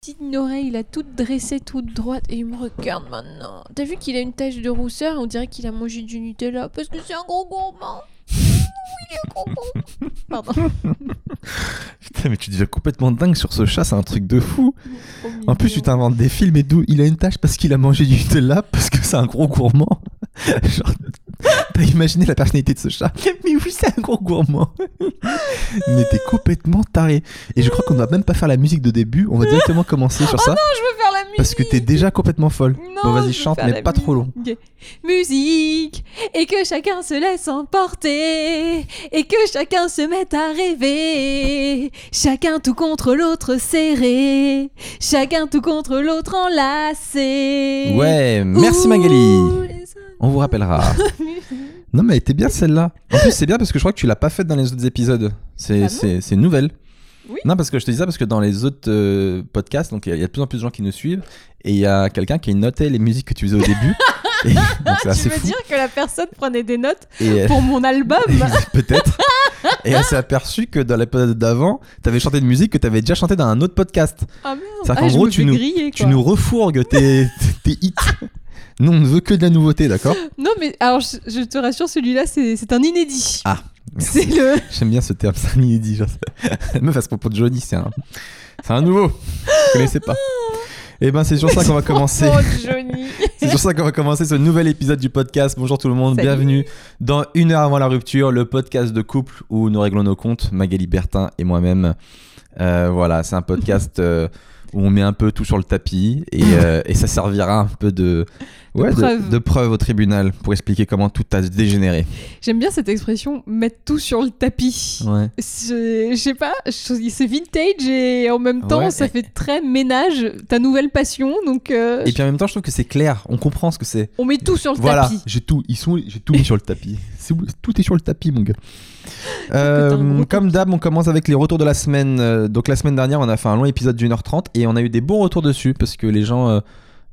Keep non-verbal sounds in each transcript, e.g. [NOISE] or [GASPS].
petite oreille, là, toute dressée, toute droite, et il me regarde maintenant. T'as vu qu'il a une tache de rousseur? On dirait qu'il a mangé du Nutella parce que c'est un gros gourmand. [LAUGHS] Il est gros gourmand. Pardon. [LAUGHS] Putain, mais tu deviens complètement dingue sur ce chat, c'est un truc de fou. En plus, tu t'inventes des films et d'où il a une tâche parce qu'il a mangé du Nutella, parce que c'est un gros gourmand. [LAUGHS] Genre, [LAUGHS] t'as imaginé la personnalité de ce chat [LAUGHS] Mais oui, c'est un gros gourmand. [LAUGHS] mais t'es complètement taré. Et je crois qu'on ne va même pas faire la musique de début, on va directement commencer sur ça, Je veux faire la musique. parce que t'es déjà complètement folle. Non, Bon, je vas-y, veux chante, faire mais la pas trop long. musique. Musique et que chacun se laisse emporter et que chacun se mette à rêver. Chacun tout contre l'autre serré, chacun tout contre l'autre enlacé. Ouais, merci Ouh, Magali. les On vous rappellera. [LAUGHS] Non, mais elle était bien celle-là. En plus, c'est bien parce que je crois que tu l'as pas faite dans les autres épisodes. C'est Ah bon nouvelle. Oui. Non, parce que je te dis ça parce que dans les autres euh, podcasts, donc il y, a- il y a de plus en plus de gens qui nous suivent et il y a quelqu'un qui notait les musiques que tu faisais au début. [LAUGHS] Et- donc Tu veux fou. dire que la personne prenait des notes Et pour mon album [LAUGHS] peut-être. et elle s'est aperçue que dans l'épisode d'avant, t'avais chanté une musique que t'avais déjà chanté dans un autre podcast. Ah merde C'est-à-dire Ah, qu'en gros, tu nous- griller, Tu nous refourgues tes, tes hits. Nous, on ne veut que de la nouveauté, d'accord [LAUGHS] Non mais alors je, je te rassure, celui-là c'est un inédit. Ah, C'est le... [LAUGHS] J'aime bien ce terme, c'est un inédit. genre. [LAUGHS] Meuf à ce propos de Johnny, c'est un, c'est un nouveau. Vous connaissez pas. Et ben c'est sur ça qu'on va commencer. Oh Johnny C'est sur ça qu'on va commencer ce nouvel épisode du podcast. Bonjour tout le monde, Salut. bienvenue dans Une heure avant la rupture, le podcast de couple où nous réglons nos comptes, Magali Bertin et moi-même. Euh, voilà, c'est un podcast euh, où on met un peu tout sur le tapis et, [LAUGHS] euh, et ça servira un peu de, ouais, de, preuve. de preuve au tribunal pour expliquer comment tout a dégénéré. J'aime bien cette expression mettre tout sur le tapis. Ouais. Je sais pas, c'est vintage et en même temps Ouais, ça fait très ménage, ta nouvelle passion, donc euh, Et puis en même temps, je trouve que c'est clair, on comprend ce que c'est. on met tout sur le Voilà, tapis. j'ai tout, ils sont, j'ai tout mis sur le tapis. Tout est sur le tapis, mon gars. Euh, comme d'hab, on commence avec les retours de la semaine. Euh, donc la semaine dernière, on a fait un long épisode d'une heure trente et on a eu des bons retours dessus parce que les gens, euh,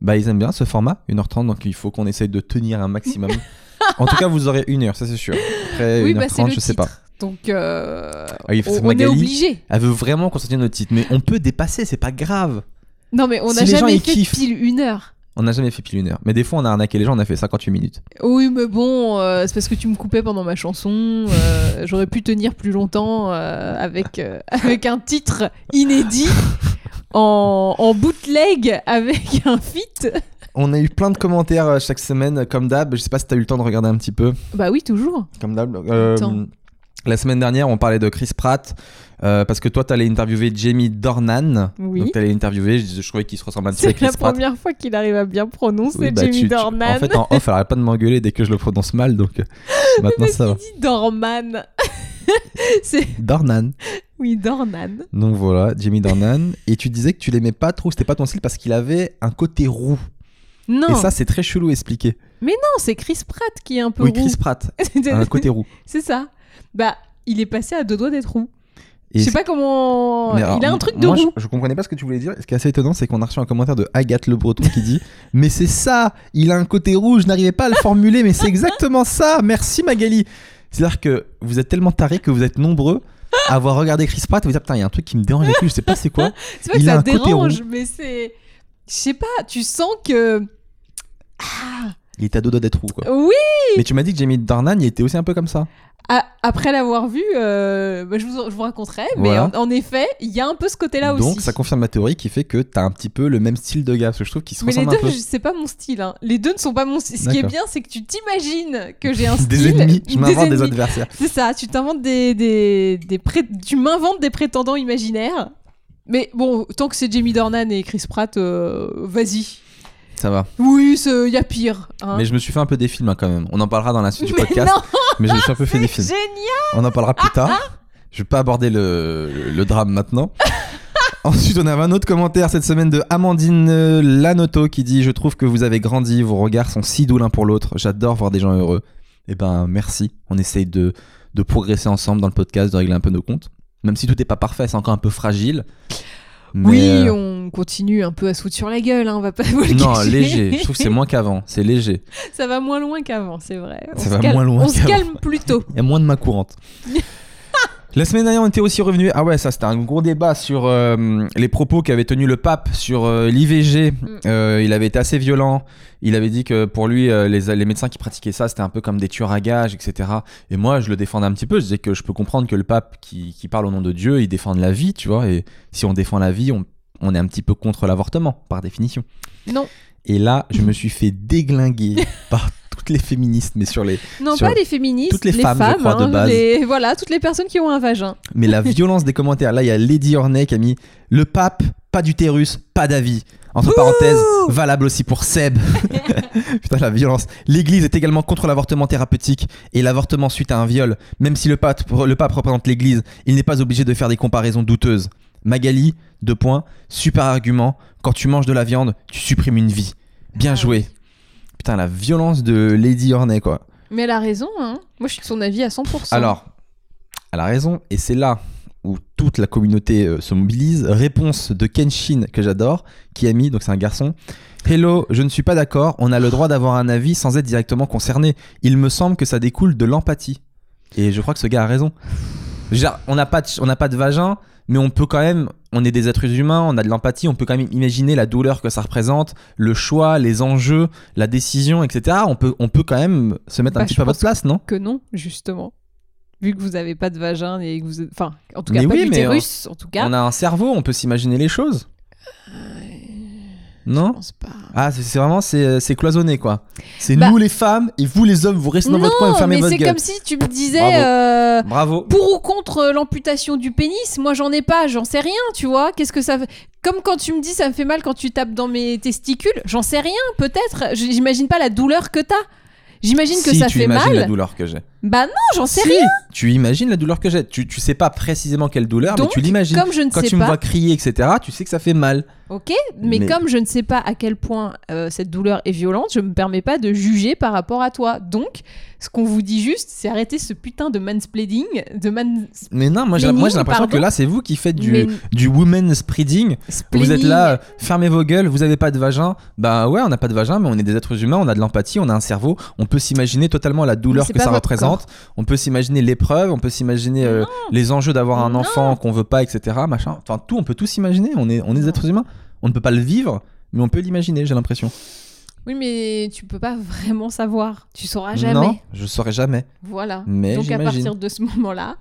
bah, ils aiment bien ce format, 1h30, donc il faut qu'on essaye de tenir un maximum. [LAUGHS] en tout cas, vous aurez une heure, ça c'est sûr. Après, Oui, 1h30, bah je sais pas. Donc euh, Ah oui, on, on est Magali. obligé. Elle veut vraiment qu'on sorte notre titre, mais on peut dépasser, c'est pas grave. Non mais on n'a jamais fait kiffent. pile une heure. On n'a jamais fait pile une heure. Mais des fois, on a arnaqué les gens, on a fait 58 minutes. Oui, mais bon, euh, c'est parce que tu me coupais pendant ma chanson. euh, [LAUGHS] J'aurais pu tenir plus longtemps euh, avec, [LAUGHS] avec un titre inédit [LAUGHS] en, en bootleg avec un feat. On a eu plein de commentaires chaque semaine, comme d'hab. Je sais pas si t'as eu le temps de regarder un petit peu. Bah oui, toujours. Comme d'hab. La semaine dernière, on parlait de Chris Pratt. Euh, parce que toi, t'allais interviewer Jamie Dornan. Oui. Donc, t'allais l'interviewer. Je, je trouvais qu'il se ressemble un petit peu à C'est la première fois qu'il arrive à bien prononcer Oui, bah, Jamie tu- tu- Dornan. En fait, en off, elle arrête pas de m'engueuler dès que je le prononce mal. Donc, euh, [LAUGHS] maintenant, Mais ça va. dit Dorman. [LAUGHS] Dornan. oui Dornan. Donc voilà, Jamie Dornan. Et tu disais que tu l'aimais pas trop, c'était pas ton style parce qu'il avait un côté roux. Non, Et ça, c'est très chelou à expliquer. non, c'est Chris Pratt qui est un peu Oui, roux. Chris Pratt [LAUGHS] un côté roux. c'est ça. Bah, il est passé à deux doigts d'être roux. Et Je sais pas comment. Mais il a un truc de moi, roux. Je, je comprenais pas ce que tu voulais dire. Ce qui est assez étonnant, c'est qu'on a reçu un commentaire de Agathe Le Breton qui dit Mais c'est ça, il a un côté rouge, je n'arrivais pas à le formuler, mais c'est exactement ça. Merci Magali. C'est-à-dire que vous êtes tellement tarés que vous êtes nombreux à avoir regardé Chris Pratt et vous dire Putain, il y a un truc qui me dérange avec lui, je sais pas c'est quoi. [LAUGHS] C'est pas il que a ça un côté dérange, mais c'est. Je sais pas, tu sens que. Ah Il était à deux doigts d'être roux, quoi. Oui Mais tu m'as dit que Jamie Dornan, il était aussi un peu comme ça. Après l'avoir vu, euh, bah, je, vous, je vous raconterai, mais Voilà. en, en effet, il y a un peu ce côté-là aussi. Donc ça confirme ma théorie qui fait que t'as un petit peu le même style de gars. Parce que je trouve qu'ils se mais les deux, un peu. je- c'est pas mon style. hein. Les deux ne sont pas mon style. Ce qui est bien, c'est que tu t'imagines que j'ai un [LAUGHS] style. Des ennemis, je m'invente des adversaires. C'est ça, tu t'inventes des, des, des pré- tu m'inventes des prétendants imaginaires. Mais bon, tant que c'est Jamie Dornan et Chris Pratt, euh, vas-y. Ça va. Oui, il y a pire. hein. Mais je me suis fait un peu des films hein, quand même. On en parlera dans la suite du podcast. non, mais je me suis un peu fait des films. génial. On en parlera plus tard. Je vais pas aborder le, le drame maintenant. [LAUGHS] Ensuite, on avait un autre commentaire cette semaine de Amandine Lanoto qui dit Je trouve que vous avez grandi, vos regards sont si doux l'un pour l'autre. J'adore voir des gens heureux. Eh ben, merci. On essaye de, de progresser ensemble dans le podcast, de régler un peu nos comptes. Même si tout n'est pas parfait, c'est encore un peu fragile. Mais, Oui, euh, on continue un peu à se foutre sur la gueule, hein, on va pas [LAUGHS] vous le Non, cacher. léger. Je trouve que c'est moins qu'avant. C'est léger. Ça va moins loin qu'avant, c'est vrai. On Ça va calme- moins loin On se calme plus tôt. Il y a moins de main courante. [LAUGHS] La semaine dernière, on était aussi revenu. Ah ouais, ça c'était un gros débat sur euh, les propos qu'avait tenu le pape sur euh, l'IVG. Mm. Euh, il avait été assez violent. Il avait dit que pour lui, les, les médecins qui pratiquaient ça, c'était un peu comme des tueurs à gages, etc. Et moi, je le défendais un petit peu. Je disais que je peux comprendre que le pape qui, qui parle au nom de Dieu, il défende la vie, tu vois. Et si on défend la vie, on, on est un petit peu contre l'avortement, par définition. Non, Et là, je me suis fait déglinguer [LAUGHS] par toutes les féministes, mais sur les. non Sur pas les féministes, toutes les femmes, je crois, de hein, base. les- voilà, toutes les personnes qui ont un vagin. Mais la violence des commentaires. Là, il y a Lady Hornet qui a mis le pape, pas d'utérus, pas d'avis. Entre parenthèses, valable aussi pour Seb. [LAUGHS] Putain, la violence. L'église est également contre l'avortement thérapeutique et l'avortement suite à un viol. Même si le pape, le pape représente l'église, il n'est pas obligé de faire des comparaisons douteuses. Magali, deux points, super argument. Quand tu manges de la viande, tu supprimes une vie. Bien Ah joué. Putain, la violence de Lady Hornet, quoi. Mais elle a raison, hein. Moi, je suis de son avis à 100%. Alors, elle a raison, et c'est là où toute la communauté euh, se mobilise. Réponse de Kenshin, que j'adore, qui a mis, donc c'est un garçon. Hello, je ne suis pas d'accord, on a le droit d'avoir un avis sans être directement concerné. Il me semble que ça découle de l'empathie. Et je crois que ce gars a raison. Genre, on n'a pas, de- on n'a pas de vagin, mais on peut quand même, on est des êtres humains, on a de l'empathie, on peut quand même imaginer la douleur que ça représente, le choix, les enjeux, la décision, etc. On peut, on peut quand même se mettre un Bah, petit je peu à votre place, non? que non, justement. Vu que vous avez pas de vagin et que vous... Enfin, en tout cas, Mais pas oui, mais en tout cas. On a un cerveau, on peut s'imaginer les choses. Je Non pense pas. Ah, c'est c'est vraiment, c'est c'est cloisonné, quoi. C'est Bah- nous les femmes, et vous les hommes, vous restez dans non, votre coin et fermez mais votre c'est gueule. comme si tu me disais... Bravo. euh, Bravo. Pour ou contre l'amputation du pénis, moi j'en ai pas, j'en sais rien, tu vois. Qu'est-ce que ça fait? Comme quand tu me dis ça me fait mal quand tu tapes dans mes testicules, j'en sais rien, peut-être. J'imagine pas la douleur que t'as. J'imagine que si, ça tu fait imagines mal. la douleur que j'ai. Bah non, j'en sais Si, rien. Tu imagines la douleur que j'ai. Tu, tu sais pas précisément quelle douleur, Donc, mais tu l'imagines. Comme je ne Quand sais tu me pas, vois crier, etc., tu sais que ça fait mal. ok, mais, Mais- comme je ne sais pas à quel point euh, cette douleur est violente, je me permets pas de juger par rapport à toi. Donc, ce qu'on vous dit juste, c'est arrêter ce putain de mansplaining, de man. Mais non, moi j'ai l'impression que là, c'est vous qui faites du, Mais- du woman spreading. Vous êtes là, fermez vos gueules, vous avez pas de vagin. Bah ouais, on n'a pas de vagin, mais on est des êtres humains, on a de l'empathie, on a un cerveau. On peut s'imaginer totalement la douleur que ça votre On peut s'imaginer l'épreuve, on peut s'imaginer euh, les enjeux d'avoir un enfant qu'on veut pas, etc. Machin. Enfin, tout, on peut tout s'imaginer. On est, on est des êtres humains. On ne peut pas le vivre, mais on peut l'imaginer, j'ai l'impression. Oui, mais tu peux pas vraiment savoir. Tu sauras jamais. Non, je saurais jamais. Voilà. Mais Donc à partir de ce moment-là,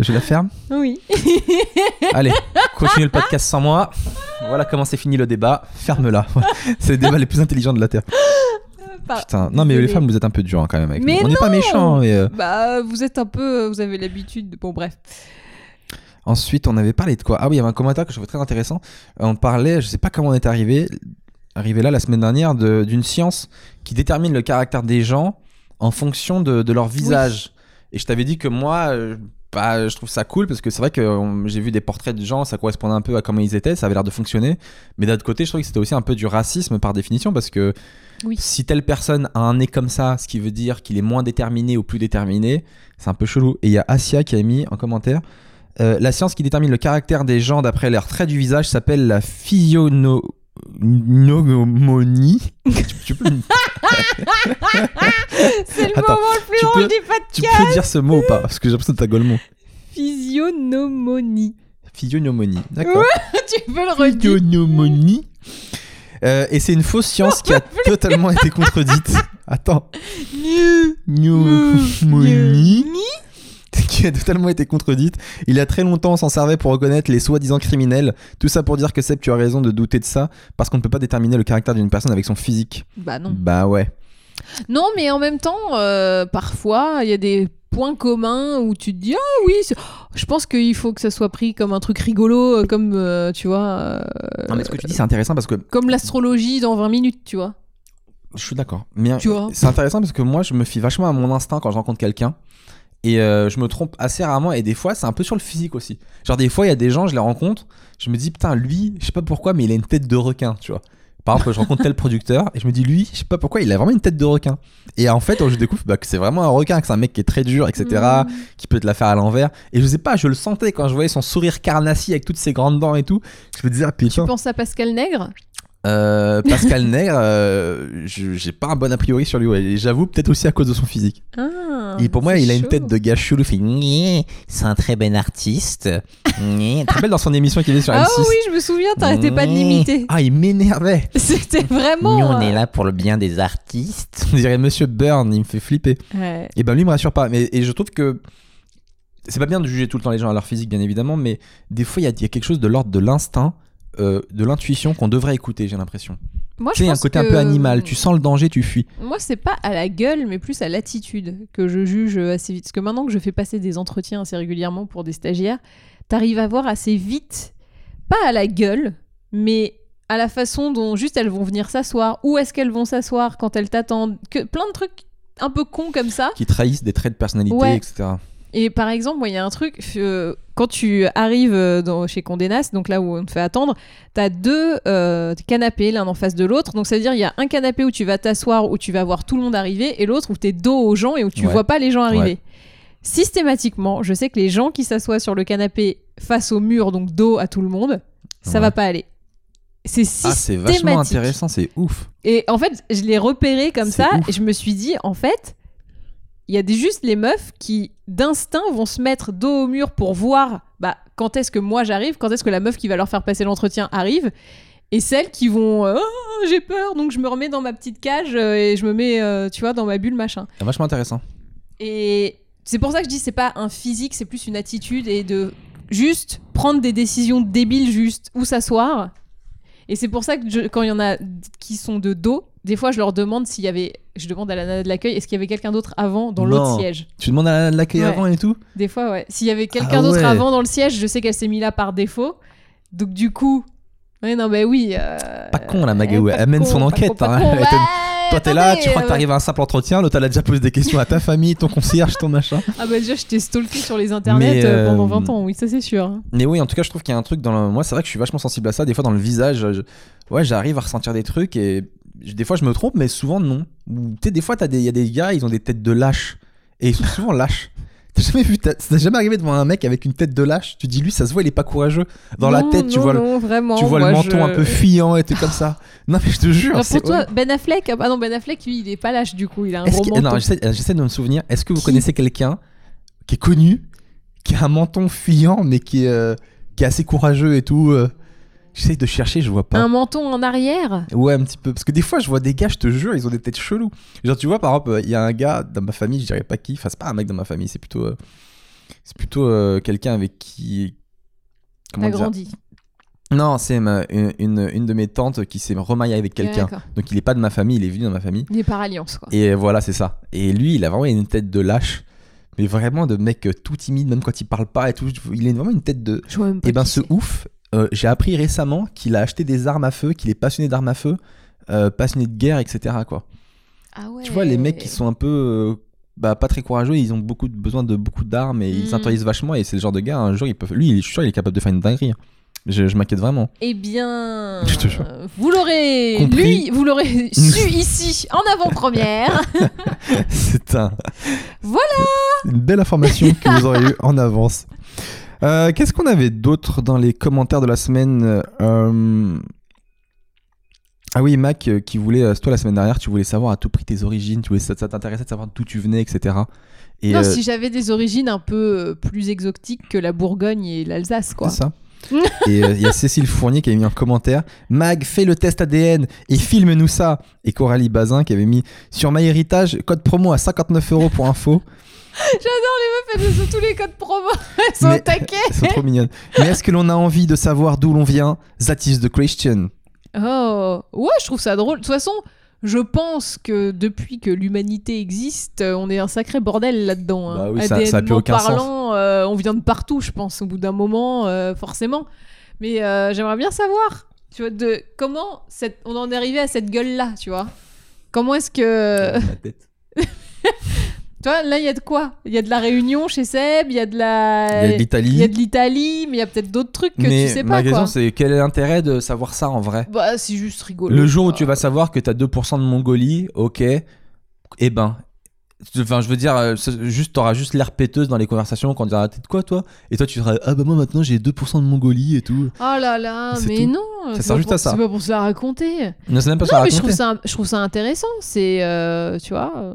Je la ferme. oui. [LAUGHS] Allez, continue le podcast sans moi. Voilà comment c'est fini le débat. Ferme-la. [LAUGHS] c'est le débat les plus intelligents de la Terre. Pas- Putain, non mais les femmes, vous êtes un peu durs hein, quand même avec Mais nous. On n'est pas méchants. Mais euh, Bah, vous êtes un peu, vous avez l'habitude. de- Bon, bref. ensuite, on avait parlé de quoi? Ah oui, il y avait un commentaire que je trouvais très intéressant. Euh, On parlait, je sais pas comment on est arrivé, arrivé là la semaine dernière, de- d'une science qui détermine le caractère des gens en fonction de, de leur visage. Et je t'avais dit que moi, euh, bah, je trouve ça cool parce que c'est vrai que euh, j'ai vu des portraits de gens, ça correspondait un peu à comment ils étaient, ça avait l'air de fonctionner. Mais d'un autre côté, je trouve que c'était aussi un peu du racisme par définition parce que Oui. si telle personne a un nez comme ça, ce qui veut dire qu'il est moins déterminé ou plus déterminé, c'est un peu chelou. Et il y a Asia qui a mis en commentaire euh, La science qui détermine le caractère des gens d'après leurs traits du visage s'appelle la physionomonie. [LAUGHS] tu, peux, C'est le Attends, moment le plus drôle peux- du podcast. tu peux dire ce mot ou pas? Parce que j'ai l'impression que t'as le mot. Physionomonie. Physionomonie. D'accord. [LAUGHS] tu peux le redire. Physionomonie. Euh, et c'est une fausse science qui a [LAUGHS] totalement été contredite. Attends. Qui a totalement été contredite. Il y a très longtemps, on s'en servait pour reconnaître les soi-disant criminels. Tout ça pour dire que Seb, tu as raison de douter de ça, parce qu'on ne peut pas déterminer le caractère d'une personne avec son physique. Bah non. Bah ouais. Non, mais en même temps, euh, parfois, il y a des points communs où tu te dis ah oui, c'est- je pense qu'il faut que ça soit pris comme un truc rigolo, euh, comme euh, tu vois, euh, Non, mais ce que tu dis, c'est intéressant parce que comme l'astrologie dans 20 minutes, tu vois. je suis d'accord. Mais Tu vois. c'est intéressant parce que moi, je me fie vachement à mon instinct quand je rencontre quelqu'un. Et euh, je me trompe assez rarement. Et des fois, c'est un peu sur le physique aussi. Genre, des fois, il y a des gens, je les rencontre, je me dis, putain, lui, je sais pas pourquoi, mais il a une tête de requin, tu vois. Par exemple, je rencontre tel producteur et je me dis, lui, je sais pas pourquoi, il a vraiment une tête de requin. Et en fait, je découvre bah, que c'est vraiment un requin, que c'est un mec qui est très dur, etc., Mm. qui peut te la faire à l'envers. Et je sais pas, je le sentais quand je voyais son sourire carnassier avec toutes ses grandes dents et tout. Je me disais, ah Tu putain. penses à Pascal Nègre? Euh, Pascal Nègre, euh, j'ai pas un bon a priori sur lui. Et J'avoue, peut-être aussi à cause de son physique. Ah, Et pour moi, il a une tête de gars chelou. Il fait c'est un très bon artiste. Tu te rappelles dans son émission qu'il avait sur Ah M6 oui, je me souviens, t'arrêtais pas de l'imiter. Ah, il m'énervait. [LAUGHS] C'était vraiment. Nous, on euh, est là pour le bien des artistes. On dirait Monsieur Byrne, il me fait flipper. ouais. Et ben lui, il me rassure pas. Mais, et je trouve que c'est pas bien de juger tout le temps les gens à leur physique, bien évidemment, mais des fois, il y, a- il y a quelque chose de l'ordre de l'instinct, euh, de l'intuition qu'on devrait écouter, j'ai l'impression. Moi, je a un pense côté un peu animal. Tu sens le danger, tu fuis. Moi, c'est pas à la gueule, mais plus à l'attitude que je juge assez vite. Parce que maintenant que je fais passer des entretiens assez régulièrement pour des stagiaires, t'arrives à voir assez vite, pas à la gueule, mais à la façon dont juste elles vont venir s'asseoir, où est-ce qu'elles vont s'asseoir quand elles t'attendent, que plein de trucs un peu cons comme ça. Qui trahissent des traits de personnalité, Ouais. etc. Et par exemple, moi, il y a un truc, euh, quand tu arrives euh, dans, chez Condé Nast, donc là où on te fait attendre, t'as deux euh, canapés, l'un en face de l'autre. Donc, c'est-à-dire, il y a un canapé où tu vas t'asseoir, où tu vas voir tout le monde arriver, et l'autre où t'es dos aux gens et où tu Ouais. vois pas les gens arriver. Ouais. Systématiquement, je sais que les gens qui s'assoient sur le canapé face au mur, donc dos à tout le monde, ça Ouais. va pas aller. C'est Ah, c'est vachement systématique. intéressant, c'est ouf. Et en fait, je l'ai repéré comme ça ouf. et je me suis dit, en fait, il y a des, juste les meufs qui, d'instinct, vont se mettre dos au mur pour voir bah, quand est-ce que moi j'arrive, quand est-ce que la meuf qui va leur faire passer l'entretien arrive. Et celles qui vont, euh, Oh, j'ai peur, donc je me remets dans ma petite cage euh, et je me mets, euh, tu vois, dans ma bulle, machin. C'est vachement intéressant. Et c'est pour ça que je dis, c'est pas un physique, c'est plus une attitude et de juste prendre des décisions débiles, juste où s'asseoir. Et c'est pour ça que je- quand il y en a qui sont de dos, des fois je leur demande s'il y avait, je demande à la nana de l'accueil, est-ce qu'il y avait quelqu'un d'autre avant dans l'autre Non. siège? Tu demandes à l'accueil Ouais. avant et tout? Des fois, ouais. S'il y avait quelqu'un Ah d'autre ouais. avant dans le siège, je sais qu'elle s'est mise là par défaut. Donc du coup, ouais, non, bah oui. euh, Pas con, la Magaou, eh, elle pas mène con, son pas enquête, con, pas hein. con, Elle te- ouais, Toi, t'es là, tu crois que euh, t'arrives à un simple entretien, l'autre, elle a déjà posé des questions à ta famille, ton concierge, ton machin. Ah bah déjà, je t'ai stalké sur les internets Mais, euh, pendant euh, 20 ans, oui, ça c'est sûr. hein. Mais oui, en tout cas, je trouve qu'il y a un truc dans le... Moi, c'est vrai que je suis vachement sensible à ça. Des fois, dans le visage, je- ouais, j'arrive à ressentir des trucs et des fois, je me trompe, mais souvent, non. Ou, Tu sais, des fois, il y a des gars, ils ont des têtes de lâches. Et ils sont souvent lâches. [LAUGHS] T'as jamais vu, t'as jamais arrivé devant un mec avec une tête de lâche? Tu dis, lui, ça se voit, il est pas courageux. Dans la Non, tête, tu non, vois, le, vraiment, tu vois le menton je- un peu fuyant et tout comme ça. [LAUGHS] Non, mais je te jure, Alors, pour toi, Ben Affleck, ah non, Ben Affleck, lui, il est pas lâche du coup, il a un Est-ce gros que- menton. non, j'essaie j'essaie de me souvenir. Est-ce que vous Qui connaissez quelqu'un qui est connu, qui a un menton fuyant, mais qui est, euh, qui est assez courageux et tout euh, J'essaie de chercher, je vois pas. Un menton en arrière Ouais, un petit peu. Parce que des fois, je vois des gars, je te jure, ils ont des têtes cheloues. Genre, tu vois, par exemple, il y a un gars dans ma famille, je dirais pas qui, enfin, c'est pas un mec dans ma famille, c'est plutôt, euh, c'est plutôt euh, quelqu'un avec qui. Comment dire grandi. Non, c'est une, une, une de mes tantes qui s'est remariée avec quelqu'un. Donc, il est pas de ma famille, il est venu dans ma famille. Il est par alliance, quoi. Et voilà, c'est ça. Et lui, il a vraiment une tête de lâche. Mais vraiment de mec euh, tout timide, même quand il parle pas et tout. Il a vraiment une tête de. Je vois même pas Et ben, qui ce ouf, euh, j'ai appris récemment qu'il a acheté des armes à feu, qu'il est passionné d'armes à feu, euh, passionné de guerre, etc. Quoi. Ah ouais. Tu vois, les mecs qui sont un peu. euh, bah, pas très courageux, ils ont beaucoup de, besoin de beaucoup d'armes et ils Mm. s'interdisent vachement. Et c'est le genre de gars, un jour, ils peuvent. Lui, je suis sûr, il est capable de faire une dinguerie. hein. Je, je m'inquiète vraiment. Eh bien, [LAUGHS] vous l'aurez, lui, vous l'aurez [LAUGHS] su ici en avant-première. [LAUGHS] c'est un. Voilà. Une belle information que vous aurez eue en avance. Euh, Qu'est-ce qu'on avait d'autre dans les commentaires de la semaine Euh, Ah oui, Mac euh, qui voulait, toi la semaine dernière, tu voulais savoir à tout prix tes origines, tu voulais, ça, ça t'intéressait de savoir d'où tu venais, etc. Et non, euh, si j'avais des origines un peu plus exotiques que la Bourgogne et l'Alsace, quoi. c'est ça. et euh, il y a Cécile Fournier qui avait mis un commentaire Mag, fais le test ADN et filme-nous ça. Et Coralie Bazin qui avait mis sur MyHéritage, code promo à 59 euros pour info. J'adore les meufs, elles ont tous les codes promo. [LAUGHS] Elles sont Mais- au taquet. Elles sont trop mignonnes. Mais est-ce que l'on a envie de savoir d'où l'on vient? That is the question. Oh, ouais, je trouve ça drôle. De toute façon, je pense que depuis que l'humanité existe, euh, on est un sacré bordel là-dedans. hein. Bah oui, ça- ça a plus aucun sens. parlant, euh, on vient de partout, je pense, au bout d'un moment, euh, forcément. Mais euh, j'aimerais bien savoir, tu vois, de comment cette... on en est arrivé à cette gueule-là, tu vois? Comment est-ce que... Ma tête. [LAUGHS] Tu vois, là, il y a de quoi? Il y a de la Réunion chez Seb, il y a de la... Il y a de Il y a l'Italie. de l'Italie, mais il y a peut-être d'autres trucs que Mais tu sais ma pas, question quoi. c'est quel est l'intérêt de savoir ça en vrai? Bah, c'est juste rigolo. Le jour où tu vas savoir que t'as 2% de Mongolie, ok, eh ben, Enfin, je veux dire, euh, juste, t'auras juste l'air péteuse dans les conversations quand on dira T'es de quoi toi? Et toi, tu diras Ah bah moi maintenant j'ai 2% de Mongolie et tout. Oh là là, mais tout. non. Ça sert juste pour- à ça. C'est pas pour se la raconter. Non, c'est même pas Non, ça à mais je raconter. trouve ça, je trouve ça intéressant. C'est, euh, tu vois, euh,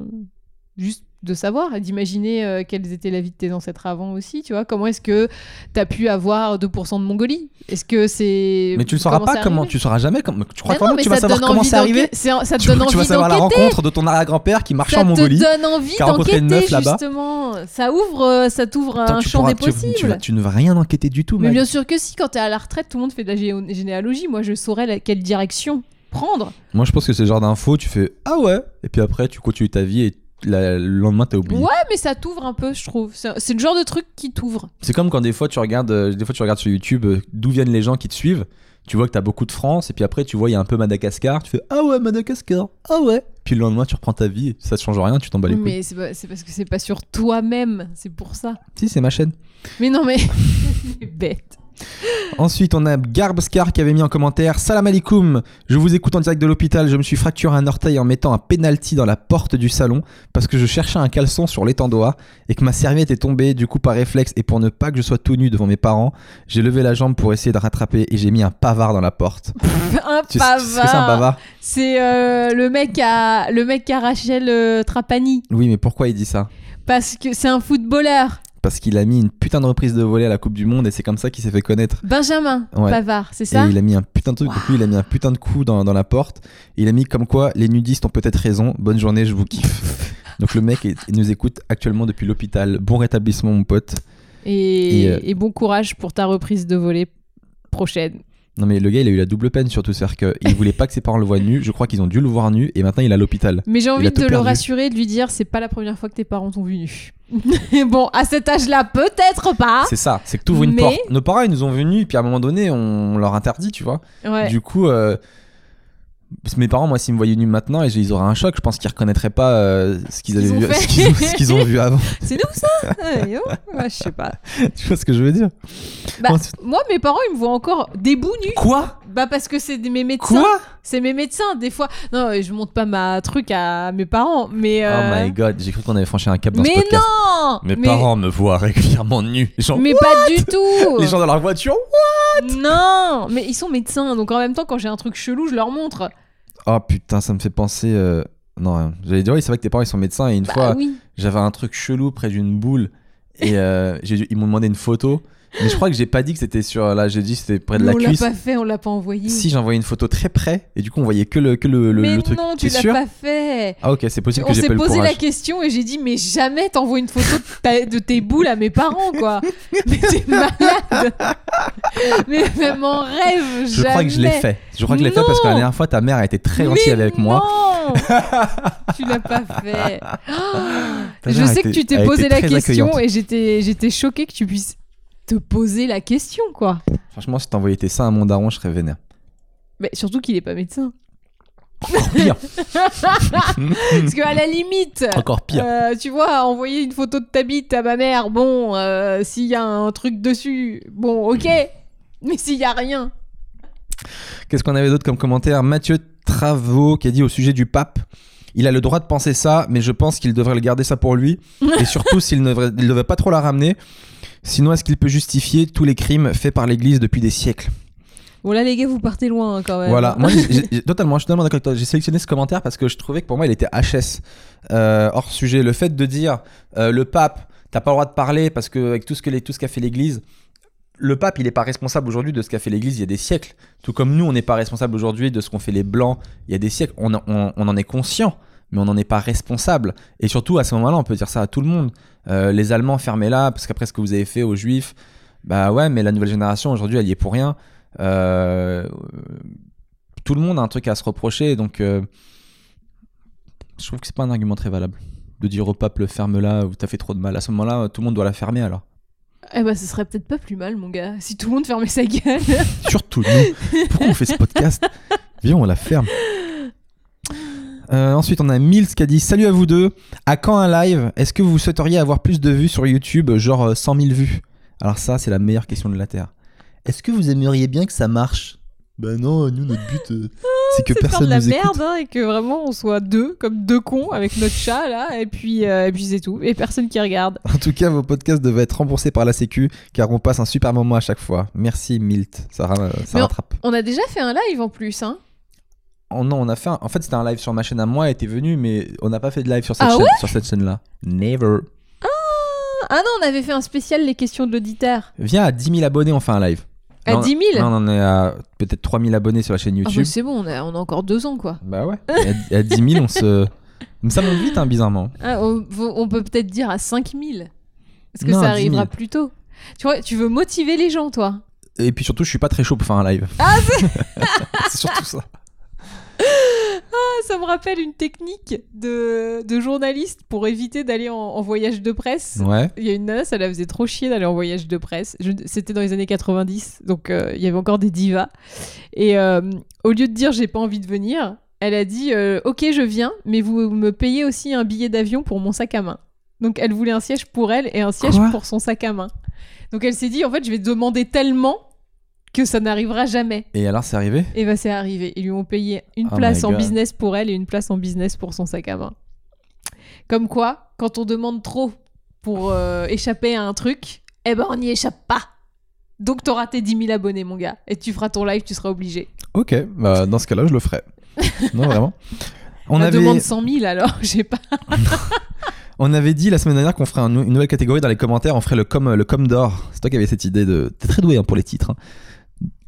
juste de savoir et d'imaginer euh, quelles étaient la vie de tes ancêtres avant aussi, tu vois. Comment est-ce que t'as pu avoir 2% de Mongolie? Est-ce que c'est. Mais tu le sauras pas comment, tu sauras jamais comment. Tu crois que tu vas ça savoir comment envie c'est arrivé? Ça te tu, donne tu vas envie savoir la rencontre de ton arrière-grand-père qui marche Ça en Mongolie. te donne envie d'enquêter justement. Ça ouvre, euh, ça t'ouvre un tu, champ des tu- possibles. tu tu ne vas rien enquêter du tout, Mais bien sûr que si, quand t'es à la retraite, tout le monde fait de la généalogie. Moi, je saurais la- quelle direction prendre. Moi, je pense que c'est le genre d'info, tu fais Ah ouais Et puis après, tu continues ta vie et la- le lendemain, t'as oublié. Ouais, mais ça t'ouvre un peu, je trouve. C'est c'est le genre de truc qui t'ouvre. C'est comme quand des fois tu regardes, euh, des fois tu regardes sur YouTube euh, d'où viennent les gens qui te suivent. Tu vois que t'as beaucoup de France et puis après tu vois il y a un peu Madagascar. Tu fais ah ouais Madagascar, ah ouais. Puis le lendemain tu reprends ta vie, ça te change rien, tu t'en bats les couilles. Mais c'est parce que c'est pas sur toi-même, c'est pour ça. Si c'est ma chaîne. Mais non, mais. [LAUGHS] Bête. Ensuite on a Garbscar qui avait mis en commentaire Salam alaikum, je vous écoute en direct de l'hôpital. Je me suis fracturé un orteil en mettant un penalty dans la porte du salon parce que je cherchais un caleçon sur l'étendoir et que ma serviette est tombée. Du coup par réflexe et pour ne pas que je sois tout nu devant mes parents, j'ai levé la jambe pour essayer de rattraper et j'ai mis un pavard dans la porte. [LAUGHS] un Tu sais tu sais ce que c'est un bavard C'est euh, le mec à le mec à Rachel euh, Trapani Oui, mais pourquoi il dit ça? Parce que c'est un footballeur. Parce qu'il a mis une putain de reprise de volée à la Coupe du Monde et c'est comme ça qu'il s'est fait connaître. Benjamin Ouais. Pavard, c'est Et ça il a mis un putain de truc, donc lui il a mis un putain de coup dans, dans la porte. Et il a mis comme quoi les nudistes ont peut-être raison, bonne journée, je vous kiffe. [LAUGHS] donc le mec est- il nous écoute actuellement depuis l'hôpital. Bon rétablissement, mon pote. et, Et, euh, et bon courage pour ta reprise de volée prochaine. Non mais le gars il a eu la double peine surtout, c'est-à-dire qu'il voulait pas que ses parents le voient nu. Je crois qu'ils ont dû le voir nu et maintenant il est à l'hôpital. Mais j'ai envie de tout le perdu. rassurer, de lui dire c'est pas la première fois que tes parents t'ont vu nu. [LAUGHS] bon, à cet âge-là, peut-être pas. C'est ça, c'est que t'ouvres une Mais- porte. Nos parents ils nous ont nus et puis à un moment donné on leur interdit, tu vois. Ouais. Du coup, euh, mes parents, moi, s'ils me voyaient nu maintenant, ils auraient un choc. Je pense qu'ils reconnaîtraient pas euh, ce qu'ils Ce avaient ont vu, ce qu'ils ont, ce qu'ils ont vu [LAUGHS] avant. C'est nous ça Ouais, oh, ouais, Je sais pas. [LAUGHS] tu vois ce que je veux dire Bah, Ensuite- moi, mes parents, ils me voient encore debout nus. Quoi Bah parce que c'est des- mes médecins. Quoi C'est mes médecins, des fois. Non, je montre pas ma truc à mes parents, mais. euh, Oh my god, j'ai cru qu'on avait franchi un cap dans ce Mais podcast. non Mes mais, parents me voient régulièrement nu. Mais pas du tout les gens dans leur voiture. Non Mais ils sont médecins, donc en même temps, quand j'ai un truc chelou, je leur montre. Oh putain, ça me fait penser. euh, Non, rien. j'allais dire, oui, c'est vrai que tes parents ils sont médecins et une Bah fois, oui. j'avais un truc chelou près d'une boule et euh, j'ai dû- ils m'ont demandé une photo. Mais je crois que j'ai pas dit que c'était sur. Là, j'ai dit c'était près de Mais la on l'a cuisse. pas fait, on l'a pas envoyé. Si, j'ai envoyé une photo très près et du coup, on voyait que le, que le, le, mais le truc. non, tu l'as pas fait. Ah, ok, c'est possible on que j'ai s'est pas eu le posé courage. la question et j'ai dit mais jamais t'envoies une photo de, ta- de tes boules à mes parents quoi. [LAUGHS] mais t'es malade. mais même en rêve, Je crois que je l'ai fait. Je crois que je l'ai fait parce que la dernière fois, ta mère a été très gentille Mais avec moi. Non [LAUGHS] Tu l'as pas fait. Je sais que tu t'es posé la question et j'étais j'étais choquée que tu puisses te poser la question quoi. Franchement, si t'envoyais tes seins à mon daron, je serais vénère. Mais surtout qu'il est pas médecin. Encore pire. [LAUGHS] Parce qu'à la limite, Encore pire. euh, tu vois, envoyer une photo de ta bite à ma mère, bon, euh, s'il y a un truc dessus, bon, ok. Mais s'il y a rien. Qu'est-ce qu'on avait d'autre comme commentaire? Mathieu Travaux qui a dit au sujet du pape il a le droit de penser ça, mais je pense qu'il devrait le garder ça pour lui. Et surtout, [LAUGHS] s'il ne devrait, il devrait pas trop la ramener. Sinon, est-ce qu'il peut justifier tous les crimes faits par l'Église depuis des siècles? Bon, là, les gars, vous partez loin hein, quand même. Voilà, [LAUGHS] moi totalement, je suis totalement d'accord avec toi. J'ai sélectionné ce commentaire parce que je trouvais que pour moi il était HS. Euh, hors sujet, le fait de dire euh, le pape, t'as pas le droit de parler parce que avec tout ce que les- tout ce qu'a fait l'Église, le pape il est pas responsable aujourd'hui de ce qu'a fait l'Église il y a des siècles. Tout comme nous on n'est pas responsable aujourd'hui de ce qu'ont fait les blancs il y a des siècles. On, en- on- on en est conscient, mais on n'en est pas responsable. Et surtout à ce moment-là, on peut dire ça à tout le monde. Euh, les Allemands fermez-la parce qu'après ce que vous avez fait aux Juifs, bah ouais, mais la nouvelle génération aujourd'hui elle y est pour rien. Euh, tout le monde a un truc à se reprocher, donc euh, je trouve que c'est pas un argument très valable de dire au pape le ferme là ou t'as fait trop de mal. À ce moment-là, tout le monde doit la fermer alors. Eh ben, ce serait peut-être pas plus mal, mon gars, si tout le monde fermait sa gueule. [LAUGHS] Surtout nous. Pourquoi on fait ce podcast? Viens, on la ferme. Euh, ensuite, on a Mills qui a dit Salut à vous deux. À quand un live? Est-ce que vous souhaiteriez avoir plus de vues sur YouTube, genre euh, 100 000 vues? Alors, ça, c'est la meilleure question de la Terre. Est-ce que vous aimeriez bien que ça marche? Ben non, nous, notre but, euh, [LAUGHS] c'est que c'est de faire personne de la nous écoute. merde hein, et que vraiment on soit deux, comme deux cons avec notre chat là, et puis, euh, et puis c'est tout. Et personne qui regarde. En tout cas, vos podcasts devaient être remboursés par la Sécu car on passe un super moment à chaque fois. Merci Milt, ça, ra- ça Mais on- rattrape. On a déjà fait un live en plus, hein. Oh non, on a fait un... En fait, c'était un live sur ma chaîne à moi, elle était venue, mais on n'a pas fait de live sur cette Ah chaîne, sur cette chaîne-là. Never. Ah non, on avait fait un spécial les questions de l'auditeur. Viens à 10 000 abonnés, on fait un live. À Non, 10 000 Non, on en est à peut-être 3 000 abonnés sur la chaîne Ah bah, YouTube. c'est bon, on a, on a encore deux ans quoi. bah ouais. À, à 10 000, on se. Mais [LAUGHS] ça monte vite, hein, bizarrement. Ah, on, on peut peut-être dire à 5 000. Parce que Non, ça 10 000. arrivera plus tôt. Tu vois, tu veux motiver les gens, toi. Et puis surtout, je suis pas très chaud pour faire un live. Ah, c'est [LAUGHS] surtout ça. [LAUGHS] Ah, ça me rappelle une technique de, de journaliste pour éviter d'aller en, en voyage de presse. Ouais. Il y a une nana, ça la faisait trop chier d'aller en voyage de presse. C'était dans les années 90, donc euh, il y avait encore des divas. Et euh, au lieu de dire j'ai pas envie de venir, elle a dit euh, ok je viens, mais vous me payez aussi un billet d'avion pour mon sac à main. Donc elle voulait un siège pour elle et un siège Quoi? pour son sac à main. Donc elle s'est dit en fait je vais demander tellement que ça n'arrivera jamais. Et alors, c'est arrivé? Et bah c'est arrivé. Ils lui ont payé une Oh place en God. business pour elle et une place en business pour son sac à main. Comme quoi, quand on demande trop pour euh, échapper à un truc, eh ben on n'y échappe pas. Donc t'auras tes 10 000 abonnés, mon gars. Et tu feras ton live, tu seras obligé. Ok, bah dans ce cas-là, je le ferai. [LAUGHS] non, vraiment. On avait, demande 100 000 alors, [LAUGHS] je sais pas. [LAUGHS] on avait dit la semaine dernière qu'on ferait une nouvelle catégorie dans les commentaires, on ferait le com, le com d'or. C'est toi qui avais cette idée de. T'es très doué hein, pour les titres. hein.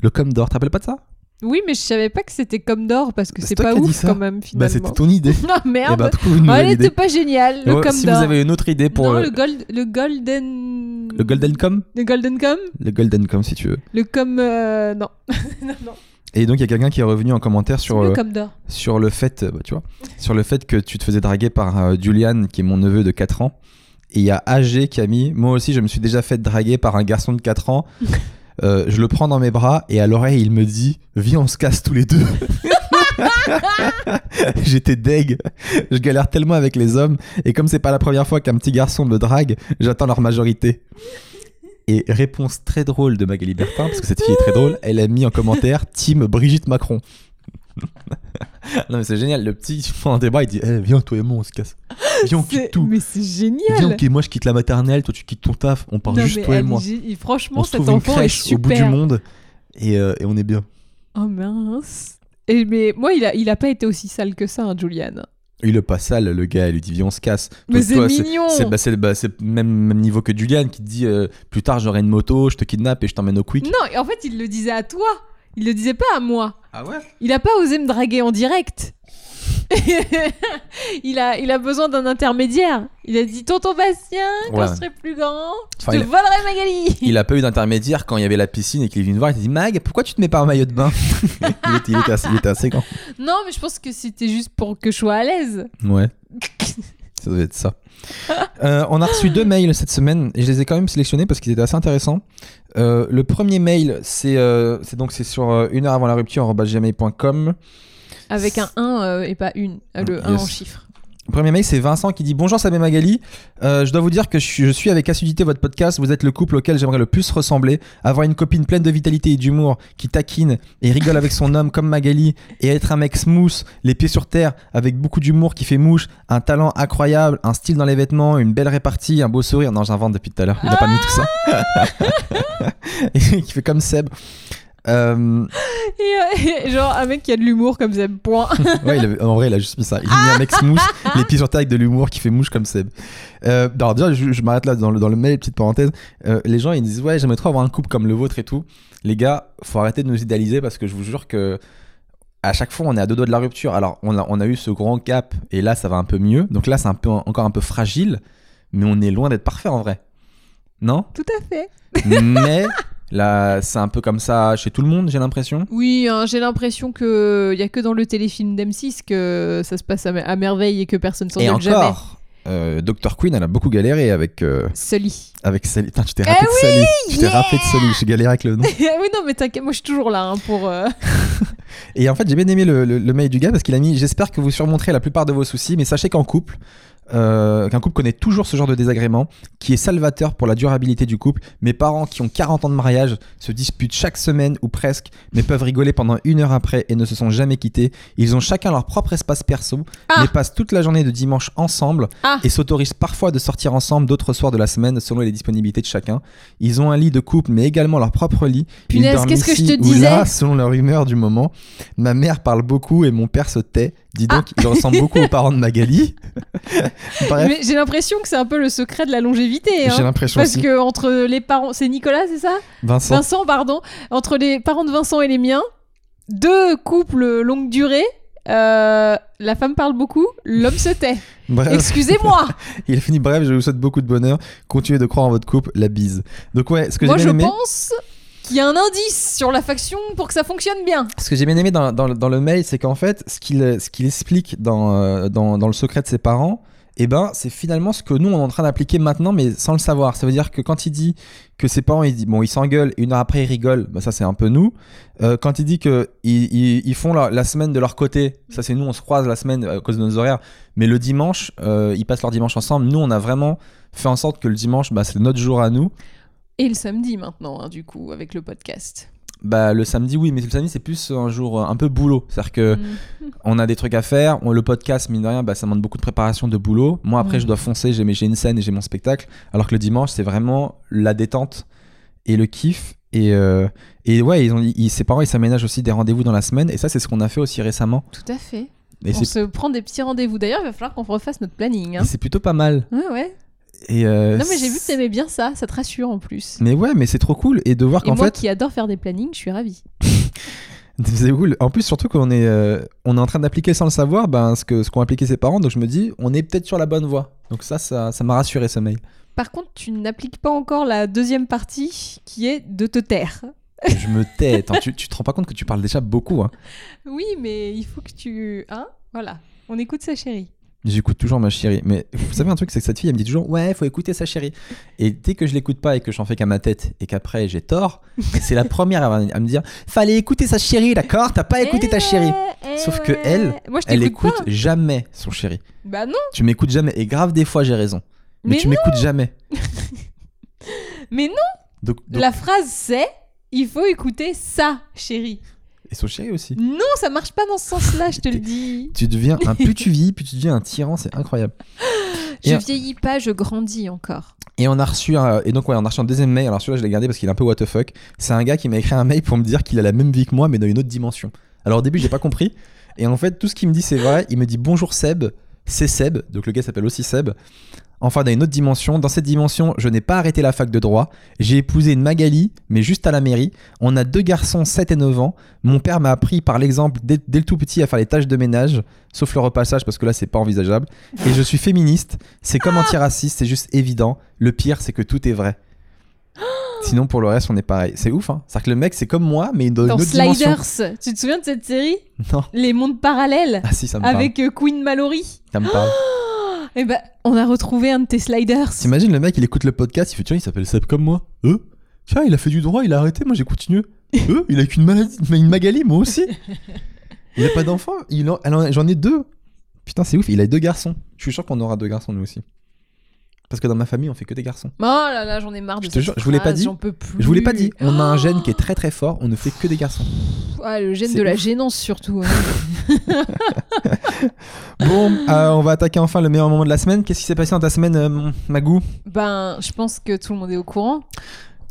Le com d'or, tu te rappelles pas de ça? Oui, mais je savais pas que c'était comme d'or parce que C'est pas ouf quand même Bah, finalement. c'était ton idée. [LAUGHS] Eh merde. trouve une Oh, elle était idée. pas géniale, le Ouais, comme si vous avez une autre idée pour non, le, le, gold, le golden. le golden com? Le golden com? Le golden com si tu veux. Le com. euh, non. [LAUGHS] non, non. Et donc il y a quelqu'un qui est revenu en commentaire sur, le euh, sur le fait, euh, bah, tu vois, sur le fait que tu te faisais draguer par euh, Julian, qui est mon neveu de 4 ans. Et il y a AG qui a mis, moi aussi je me suis déjà fait draguer par un garçon de 4 ans. [LAUGHS] Euh, je le prends dans mes bras et à l'oreille il me dit, viens on se casse tous les deux. [LAUGHS] J'étais deg. Je galère tellement avec les hommes et comme c'est pas la première fois qu'un petit garçon me drague, j'attends leur majorité. Et réponse très drôle de Magali Bertin, parce que cette fille est très drôle, elle a mis en commentaire Team Brigitte Macron. [LAUGHS] non mais c'est génial, le petit il prend tes bras, il dit Eh, viens toi et moi on se casse. Viens on quitte tout. Mais c'est génial. Viens ok, moi je quitte la maternelle, toi tu quittes ton taf, on part Non, juste toi et moi. Franchement, On se cet trouve une enfant est au bout du monde et, euh, et on est bien. Oh mince. Et mais moi, il a, il a pas été aussi sale que ça, hein, Julian. Il est pas sale le gars, il lui dit viens on se casse. Mais c'est mignon. C'est bah, bah, même, même niveau que Julian qui te dit euh, plus tard j'aurai une moto, je te kidnappe et je t'emmène au quick. Non, et en fait, il le disait à toi. Il le disait pas à moi. Ah ouais? Il a pas osé me draguer en direct. [LAUGHS] il, a, il a besoin d'un intermédiaire. Il a dit Tonton Bastien, quand Ouais. je serai plus grand, je Enfin, te a- volerai Magali. [LAUGHS] Il a pas eu d'intermédiaire quand il y avait la piscine et qu'il est venu me voir. Il t'a dit Mag, pourquoi tu te mets pas en maillot de bain? [LAUGHS] Il, était, il était assez, il était assez grand. Non, mais je pense que c'était juste pour que je sois à l'aise. Ouais, ça doit être ça. Euh, on a reçu deux mails cette semaine et je les ai quand même sélectionnés parce qu'ils étaient assez intéressants. Euh, le premier mail, c'est euh, donc c'est sur euh, une heure avant la rupture gmail.com. Avec un 1 euh, et pas une. euh, le 1 Yes. en chiffres. Premier mail, c'est Vincent qui dit Bonjour et Magali. Euh, je dois vous dire que je suis, avec assiduité votre podcast. Vous êtes le couple auquel j'aimerais le plus ressembler. Avoir une copine pleine de vitalité et d'humour qui taquine et rigole avec son homme comme Magali. Et être un mec smooth, les pieds sur terre, avec beaucoup d'humour qui fait mouche, un talent incroyable, un style dans les vêtements, une belle répartie, un beau sourire. Non, j'invente depuis tout à l'heure. Il a pas mis tout ça. [LAUGHS] qui fait comme Seb. Euh, Et, euh, et [LAUGHS] genre un mec qui a de l'humour comme ça, point. [LAUGHS] Ouais, il avait- en vrai, il a juste mis ça. Il a mis un mec smooth, [LAUGHS] les pieds sur terre avec de l'humour qui fait mouche comme Seb. Euh, alors, déjà, je, je m'arrête là dans le, dans le mail, petite parenthèse. Euh, les gens, ils disent Ouais, j'aimerais trop avoir un couple comme le vôtre et tout. Les gars, faut arrêter de nous idéaliser parce que je vous jure que à chaque fois, on est à deux doigts de la rupture. Alors, on a, on a eu ce grand cap et là, ça va un peu mieux. Donc là, c'est un peu, encore un peu fragile, mais on est loin d'être parfait en vrai. Non? Tout à fait. Mais là, c'est un peu comme ça chez tout le monde, j'ai l'impression. Oui, hein, j'ai l'impression que il y a que dans le téléfilm d'M6 que ça se passe à, me- à merveille et que personne s'en Et jamais. encore, euh, Dr. Queen, elle a beaucoup galéré avec. euh, Sully. Avec Sally. Putain, tu t'es Eh rappelé. Tu t'es yeah rappelé de Sally. J'ai galéré avec le nom. [LAUGHS] oui, non, mais t'inquiète, moi je suis toujours là hein, pour. euh, [LAUGHS] Et en fait, j'ai bien aimé le, le- le mail du gars parce qu'il a mis J'espère que vous surmonterez la plupart de vos soucis, mais sachez qu'en couple, euh, qu'un couple connaît toujours ce genre de désagrément, qui est salvateur pour la durabilité du couple. Mes parents qui ont 40 ans de mariage se disputent chaque semaine ou presque, mais peuvent rigoler pendant une heure après et ne se sont jamais quittés. Ils ont chacun leur propre espace perso, Ah. mais passent toute la journée de dimanche ensemble Ah. et s'autorisent parfois de sortir ensemble d'autres soirs de la semaine selon les disponibilités de chacun. Ils ont un lit de couple, mais également leur propre lit. Punaise, qu'est-ce que je te disais là, selon leur humeur du moment. Ma mère parle beaucoup et mon père se tait. Dis donc, il ressemble beaucoup aux parents de Magali. [LAUGHS] Mais j'ai l'impression que c'est un peu le secret de la longévité. hein. j'ai l'impression Parce aussi. que entre les parents, c'est Nicolas, c'est ça? Vincent, Vincent, pardon. Entre les parents de Vincent et les miens, deux couples longue durée. euh, la femme parle beaucoup, l'homme se tait. bref, Excusez-moi. [LAUGHS] il a fini. Bref, je vous souhaite beaucoup de bonheur. Continuez de croire en votre couple, la bise. Donc ouais, ce que j'ai bien je aimé, pense qu'il y a un indice sur la faction pour que ça fonctionne bien. ce que j'ai bien aimé dans, le mail, c'est qu'en fait, ce qu'il explique dans, euh, dans, le secret de ses parents, eh ben, c'est finalement ce que nous on est en train d'appliquer maintenant, mais sans le savoir. Ça veut dire que quand il dit que ses parents, il dit bon, ils s'engueulent, une heure après ils rigolent, bah, ça c'est un peu nous. Euh, quand il dit que ils, ils, ils font la, la semaine de leur côté, ça c'est nous, on se croise la semaine à cause de nos horaires, mais le dimanche, euh, ils passent leur dimanche ensemble. Nous, on a vraiment fait en sorte que le dimanche, bah, c'est notre jour à nous. Et le samedi maintenant, hein, du coup, avec le podcast. Bah, le samedi, oui, mais le samedi, c'est plus un jour euh, un peu boulot. C'est-à-dire que Mm. on a des trucs à faire. On- le podcast, mine de rien, bah, ça demande beaucoup de préparation, de boulot. Moi, après, Mm. je dois foncer, j'ai mes- j'ai une scène et j'ai mon spectacle. Alors que le dimanche, c'est vraiment la détente et le kiff. Et, euh, et ouais, ils ont, ils- ses parents, ils s'aménagent aussi des rendez-vous dans la semaine. Et ça, c'est ce qu'on a fait aussi récemment. Tout à fait. Et on se prend des petits rendez-vous. D'ailleurs, il va falloir qu'on refasse notre planning. hein. c'est plutôt pas mal. Ouais, ouais. Et, euh, Non, mais j'ai vu que t'aimais bien ça. Ça te rassure en plus. Mais ouais, mais c'est trop cool. Et de voir Et qu'en moi fait, qui adore faire des plannings, je suis ravie. [LAUGHS] C'est cool. En plus, surtout qu'on est, euh, on est en train d'appliquer sans le savoir ben, ce que ce qu'ont appliqué ses parents. Donc je me dis, on est peut-être sur la bonne voie. Donc ça, ça ça m'a rassuré ce mail. Par contre, tu n'appliques pas encore la deuxième partie qui est de te taire. Je me tais. Attends, tu, tu te rends pas compte que tu parles déjà beaucoup. Hein. [LAUGHS] Oui, mais il faut que tu. Hein Voilà. On écoute sa chérie. J'écoute toujours ma chérie. Mais vous savez un truc, c'est que cette fille, elle me dit toujours, ouais, faut écouter sa chérie. Et dès que je l'écoute pas et que j'en fais qu'à ma tête et qu'après j'ai tort, [LAUGHS] c'est la première à, à me dire, fallait écouter sa chérie, d'accord? T'as pas écouté ta chérie. Eh, Sauf eh que elle, Moi, je Elle écoute pas. jamais son chéri. Bah non. Tu m'écoutes jamais. Et grave, des fois, j'ai raison. Mais, Mais tu m'écoutes jamais. [LAUGHS] Mais non. Donc, donc- La phrase c'est il faut écouter sa chérie. Et son chéri aussi. Non, ça marche pas dans ce sens-là, je te le dis. Tu deviens un plus tu vis, plus tu deviens un tyran, c'est incroyable. Je Et- vieillis pas, je grandis encore. Et on a reçu un, et donc ouais, on a reçu un deuxième mail. Alors celui-là, je l'ai gardé parce qu'il est un peu what the fuck. C'est un gars qui m'a écrit un mail pour me dire qu'il a la même vie que moi, mais dans une autre dimension. Alors au début, j'ai pas compris. Et en fait, tout ce qu'il me dit, c'est vrai. Il me dit bonjour Seb, c'est Seb. Donc le gars s'appelle aussi Seb. Enfin, dans une autre dimension. Dans cette dimension, je n'ai pas arrêté la fac de droit. J'ai épousé une Magali, mais juste à la mairie. On a deux garçons, 7 et 9 ans. Mon père m'a appris par l'exemple dès, dès le tout petit à faire les tâches de ménage, sauf le repassage parce que là, c'est pas envisageable. Et je suis féministe. C'est comme antiraciste, c'est juste évident. Le pire, c'est que tout est vrai. Sinon, pour le reste, on est pareil. C'est ouf, hein. C'est-à-dire que le mec, c'est comme moi, mais dans, Dans une autre dimension. Sliders, tu te souviens de cette série? Non. Les mondes parallèles Ah si, ça me parle. avec euh, Queen Mallory. Ça me parle. [GASPS] Eh ben, on a retrouvé un de tes sliders. T'imagines le mec, il écoute le podcast, il fait tiens, il s'appelle Seb comme moi. Euh Tiens, il a fait du droit, il a arrêté, moi j'ai continué. Euh Il a qu'une maladie, une Magali, moi aussi. Il a pas d'enfant, en- j'en ai deux. Putain, c'est ouf, il a deux garçons. Je suis sûr qu'on aura deux garçons nous aussi. Parce que dans ma famille, on fait que des garçons. Oh là là, j'en ai marre de Je te jure, je vous l'ai pas dit. J'en peux plus. Je vous l'ai pas dit, on a un gène qui est très très fort, on ne fait que des garçons. Ah, le gène de la gênance surtout. hein. [LAUGHS] Bon, euh, on va attaquer enfin le meilleur moment de la semaine. Qu'est-ce qui s'est passé dans ta semaine, euh, Magou ben, je pense que tout le monde est au courant.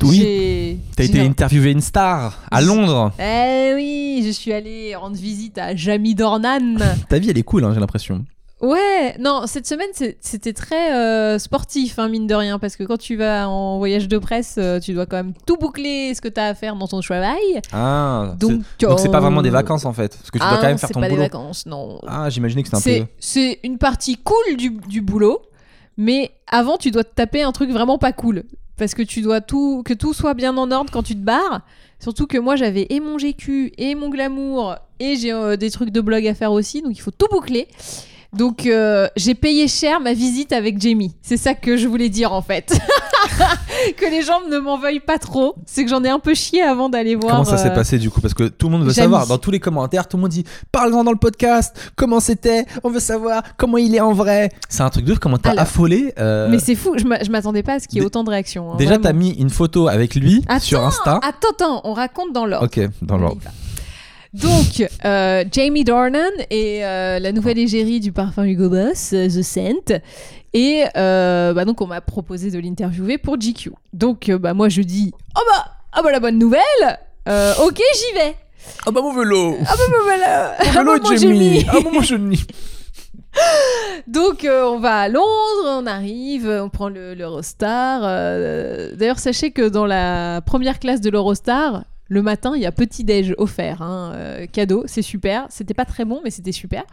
Oui. T'as été interviewé une star à Londres. Eh oui, je suis allée rendre visite à Jamie Dornan. [LAUGHS] Ta vie, elle est cool, hein, j'ai l'impression. Ouais, non, cette semaine c'est- c'était très euh, sportif, hein, mine de rien, parce que quand tu vas en voyage de presse, euh, tu dois quand même tout boucler ce que tu as à faire dans ton travail. Ah, Donc, c'est- c'est pas euh, vraiment des vacances en fait. Parce que tu ah dois quand non, même faire c'est ton pas boulot. des vacances, non. Ah, j'imaginais que c'était un peu. C'est c'est une partie cool du, du boulot, mais avant tu dois te taper un truc vraiment pas cool. Parce que tu dois tout, que tout soit bien en ordre quand tu te barres. Surtout que moi j'avais et mon GQ et mon glamour et j'ai euh, des trucs de blog à faire aussi, donc il faut tout boucler. Donc euh, j'ai payé cher ma visite avec Jamie. C'est ça que je voulais dire en fait. [LAUGHS] que les gens ne m'en veuillent pas trop. C'est que j'en ai un peu chié avant d'aller voir. Comment ça s'est euh, passé du coup? Parce que tout le monde veut Jamie. savoir. Dans tous les commentaires, tout le monde dit Parle-en dans le podcast. Comment c'était? On veut savoir comment il est en vrai. C'est un truc de. Comment t'as affolé euh, Mais c'est fou, je m'a- je m'attendais pas à ce qu'il y ait autant de réactions. hein, Déjà, t'as mis une photo avec lui Attends, sur Insta. Attends, attends, on raconte dans l'ordre. Ok, dans l'ordre. Donc, euh, Jamie Dornan et euh, la nouvelle égérie du parfum Hugo Boss, euh, The Scent. Et bah donc, on m'a proposé de l'interviewer pour GQ. Donc, bah, moi, je dis Oh bah, ah bah la bonne nouvelle Ok, j'y vais Ah bah mon vélo Ah bah, bah, Ah Mon vélo, bah, moi, j'ai Jamie. Ah bah je nie [LAUGHS] Donc, euh, on va à Londres, on arrive, on prend le- l'Eurostar. euh, D'ailleurs, sachez que dans la première classe de l'Eurostar, le matin, il y a petit-déj offert, hein, euh, cadeau, c'est super. C'était pas très bon, mais c'était super.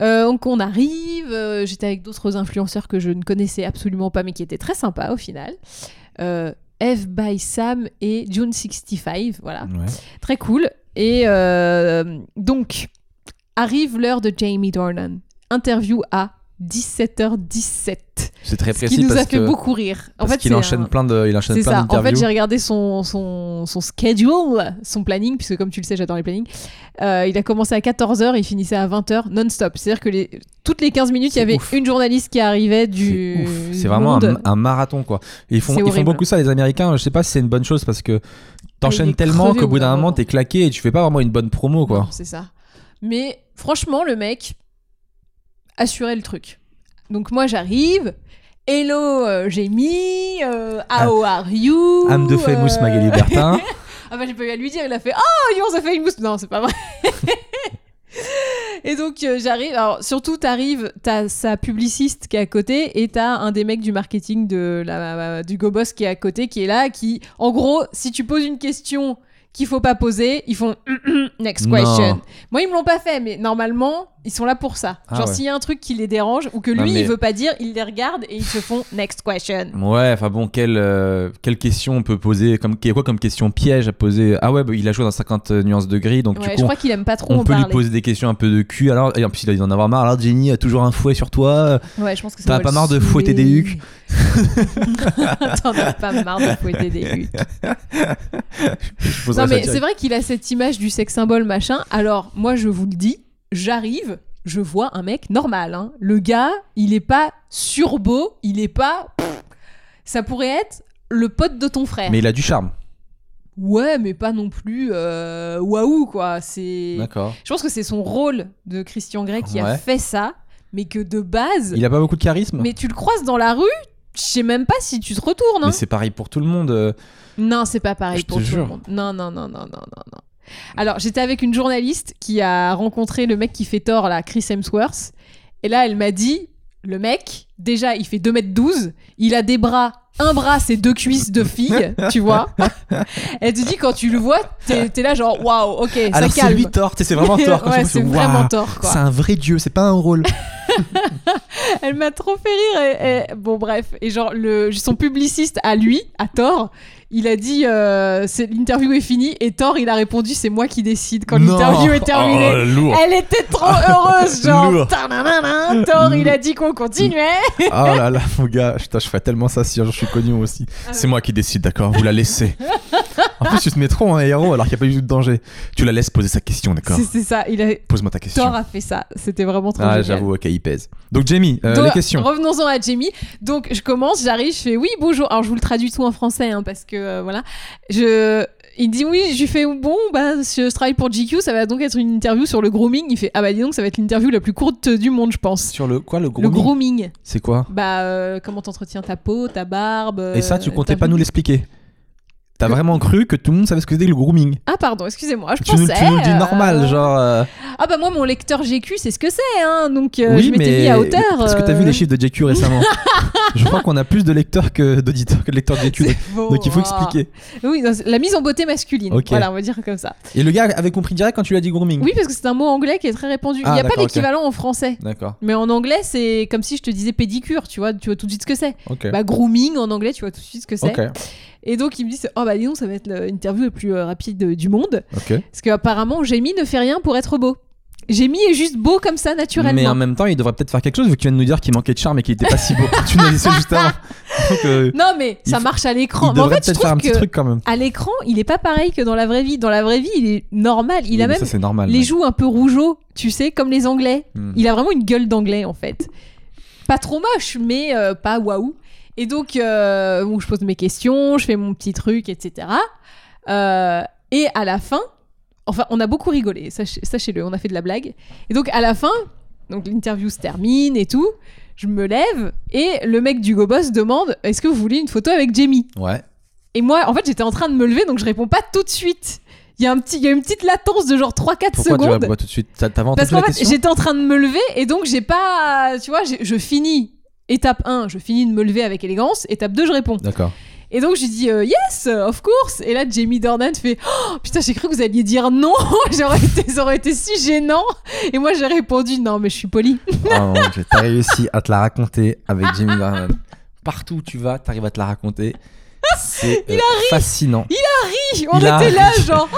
Euh, donc, on arrive, euh, j'étais avec d'autres influenceurs que je ne connaissais absolument pas, mais qui étaient très sympas au final. Eve by Sam et June65, voilà Ouais. très cool. Et donc, arrive l'heure de Jamie Dornan. Interview à 17h17. C'est très Ce précis qui nous a fait que beaucoup rire. En parce fait, c'est enchaîne un- plein de il enchaîne c'est plein ça. En fait, j'ai regardé son, son, son schedule, son planning, puisque comme tu le sais, j'adore les plannings. Euh, il a commencé à 14h, il finissait à 20h non-stop. C'est-à-dire que les, toutes les 15 minutes, il y avait ouf. une journaliste qui arrivait du. C'est vraiment un, un marathon quoi. Et ils font ils font beaucoup ça les Américains. Je sais pas si c'est une bonne chose parce que Ah, il t'enchaînes est tellement qu'au au bout d'un moment t'es claqué et tu fais pas vraiment une bonne promo quoi. C'est ça. Mais franchement, le mec assurait le truc. Donc moi, j'arrive. Hello, euh, Jamie. euh, how are you Âme de famous euh, Magali Bertin. [LAUGHS] Ah bah j'ai pas eu à lui dire, il a fait Oh, fait une mousse Non, c'est pas vrai. [LAUGHS] et donc euh, j'arrive, alors surtout t'arrives, t'as sa publiciste qui est à côté et t'as un des mecs du marketing de la, du GoBoss qui est à côté, qui est là, qui, en gros, si tu poses une question qu'il faut pas poser, ils font [CLEARS THROAT] next Non. question. Moi ils me l'ont pas fait, mais normalement ils sont là pour ça. Ah Genre ouais. s'il y a un truc qui les dérange ou que lui Non, mais- il veut pas dire, ils les regardent et ils se font [LAUGHS] next question. Ouais, enfin bon, quelle, euh, quelle question on peut poser comme, Quoi comme question piège à poser? Ah ouais, bah, il a joué dans 50 nuances de gris, donc Ouais, du je crois qu'il aime pas trop on en peut lui poser des questions un peu de cul. Alors, et en plus, il a dû en avoir marre. Alors, Jenny a toujours un fouet sur toi. Ouais, je pense que ça T'en as doit [LAUGHS] pas marre de fouetter des hucs? [LAUGHS] T'en as pas marre de fouetter des hucs. Non, mais c'est vrai qu'il a cette image du sex symbole machin. Alors, moi, je vous le dis, j'arrive, je vois un mec normal. hein. Le gars, il est pas surbeau, il est pas. pff, ça pourrait être le pote de ton frère. Mais il a du charme. Ouais, mais pas non plus euh, waouh, quoi. C'est. D'accord. Je pense que c'est son rôle de Christian Grey qui a fait ça, mais que de base. Il a pas beaucoup de charisme. Mais tu le croises dans la rue, je sais même pas si tu te retournes. hein. Mais c'est pareil pour tout le monde. euh, Non, c'est pas pareil Je pour tout jure. le monde. Non, non, non, non, non, non, non. Alors, j'étais avec une journaliste qui a rencontré le mec qui fait tort, là, Chris Hemsworth. Et là, elle m'a dit, le mec, déjà, il fait 2m12, il a des bras, un bras, c'est deux cuisses de fille, [LAUGHS] tu vois. Elle te dit, quand tu le vois, t'es là genre, waouh, ok, Alors, ça c'est calme. lui tort. C'est vraiment tort. [LAUGHS] Ouais, c'est vraiment tort. C'est un vrai dieu, c'est pas un rôle. [LAUGHS] Elle m'a trop fait rire. Et, et- bon, bref. Et genre, le, son publiciste à lui, à Thor, il a dit euh, c'est- l'interview est finie. Et Thor, il a répondu c'est moi qui décide quand l'interview est terminée. Oh. Elle était trop heureuse, [LAUGHS] genre. Thor, il a dit qu'on continuait. Oh là là, mon gars, putain, je ferais tellement ça si je suis connu aussi. C'est moi qui décide, d'accord, vous la laissez. En plus, tu te mets trop en héros alors qu'il n'y a pas eu de danger. Tu la laisses poser sa question, d'accord C'est ça. Il a, Pose-moi ta question. Thor a fait ça. C'était vraiment trop Ah, j'avoue, ok, il pèse. Donc, Jamie, euh, Donc, les questions. Revenons-en à Jamie. Donc, je commence, j'arrive, je fais oui, bonjour. Alors, je vous le traduis tout en français, hein, parce que euh, voilà. Je... Il dit oui, je lui fais bon, bah, je travaille pour GQ, ça va donc être une interview sur le grooming. Il fait ah bah dis donc, ça va être l'interview la plus courte du monde, je pense. Sur le quoi, le Le grooming grooming. C'est quoi Bah, euh, comment t'entretiens ta peau, ta barbe. Et ça, tu euh, comptais ta pas nous l'expliquer T'as vraiment cru que tout le monde savait ce que c'était le grooming Ah, pardon, excusez-moi, je tu nous, pensais. tu nous le dis euh, normal, genre. euh, Ah, bah, moi, mon lecteur GQ, c'est ce que c'est, hein. Donc, euh, oui, je m'étais mis à hauteur. Est-ce que t'as euh, vu les chiffres de JQ récemment [LAUGHS] Je crois qu'on a plus de lecteurs que d'auditeurs que de lecteurs de faux, Donc il faut ah. expliquer. Oui, la mise en beauté masculine. Ok. Voilà, on va dire comme ça. Et le gars avait compris direct quand tu lui as dit grooming Oui, parce que c'est un mot anglais qui est très répandu. Ah, Il n'y a pas d'accord, ok. d'équivalent en français. D'accord, Mais en anglais, c'est comme si je te disais pédicure, tu vois, tu vois tout de suite ce que c'est. ok. Bah, grooming en anglais, tu vois tout de suite ce que c'est. ok, Et donc, il me dit, oh bah dis donc, ça va être l'interview la plus euh, rapide du monde. ok. Parce qu'apparemment, Jamie ne fait rien pour être beau. Jamie est juste beau comme ça naturellement. Mais en même temps, il devrait peut-être faire quelque chose vu qu'il vient de nous dire qu'il manquait de charme et qu'il était pas si beau. [LAUGHS] tu nous ça juste avant. [LAUGHS] Donc, euh, Non, mais ça faut- marche à il l'écran. Mais en devrait fait, je peut-être faire un trouve petit que truc quand même. à l'écran, il est pas pareil que dans la vraie vie. Dans la vraie vie, il est normal. Il Oui, a même ça c'est normal. les ouais. joues un peu rougeaux, tu sais, comme les Anglais. Hmm. Il a vraiment une gueule d'anglais en fait. Pas trop moche, mais euh, pas waouh. Et donc, euh, bon, je pose mes questions, je fais mon petit truc, etc. Euh, et à la fin, enfin, on a beaucoup rigolé, sach- sachez-le, on a fait de la blague. Et donc, à la fin, donc l'interview se termine et tout. Je me lève et le mec du Go Boss demande Est-ce que vous voulez une photo avec Jamie? Ouais. Et moi, en fait, j'étais en train de me lever, donc je réponds pas tout de suite. Il y a, un petit, il y a une petite latence de genre 3-4 Pourquoi tu secondes. vas pourquoi tout de suite? T'as- entendu Parce qu'en fait, j'étais en train de me lever et donc j'ai pas. Tu vois, je finis. Étape 1, je finis de me lever avec élégance. Étape 2, je réponds. D'accord. Et donc j'ai dit euh, yes, of course. Et là, Jamie Dornan fait oh, putain, j'ai cru que vous alliez dire non. [LAUGHS] J'aurais été, ça aurait été si gênant. Et moi, j'ai répondu non, mais je suis polie. Oh mon Dieu, t'as réussi à te la raconter avec Jimmy Garland. [LAUGHS] Partout où tu vas, t'arrives à te la raconter. C'est euh, fascinant. On Il a était là, ri. genre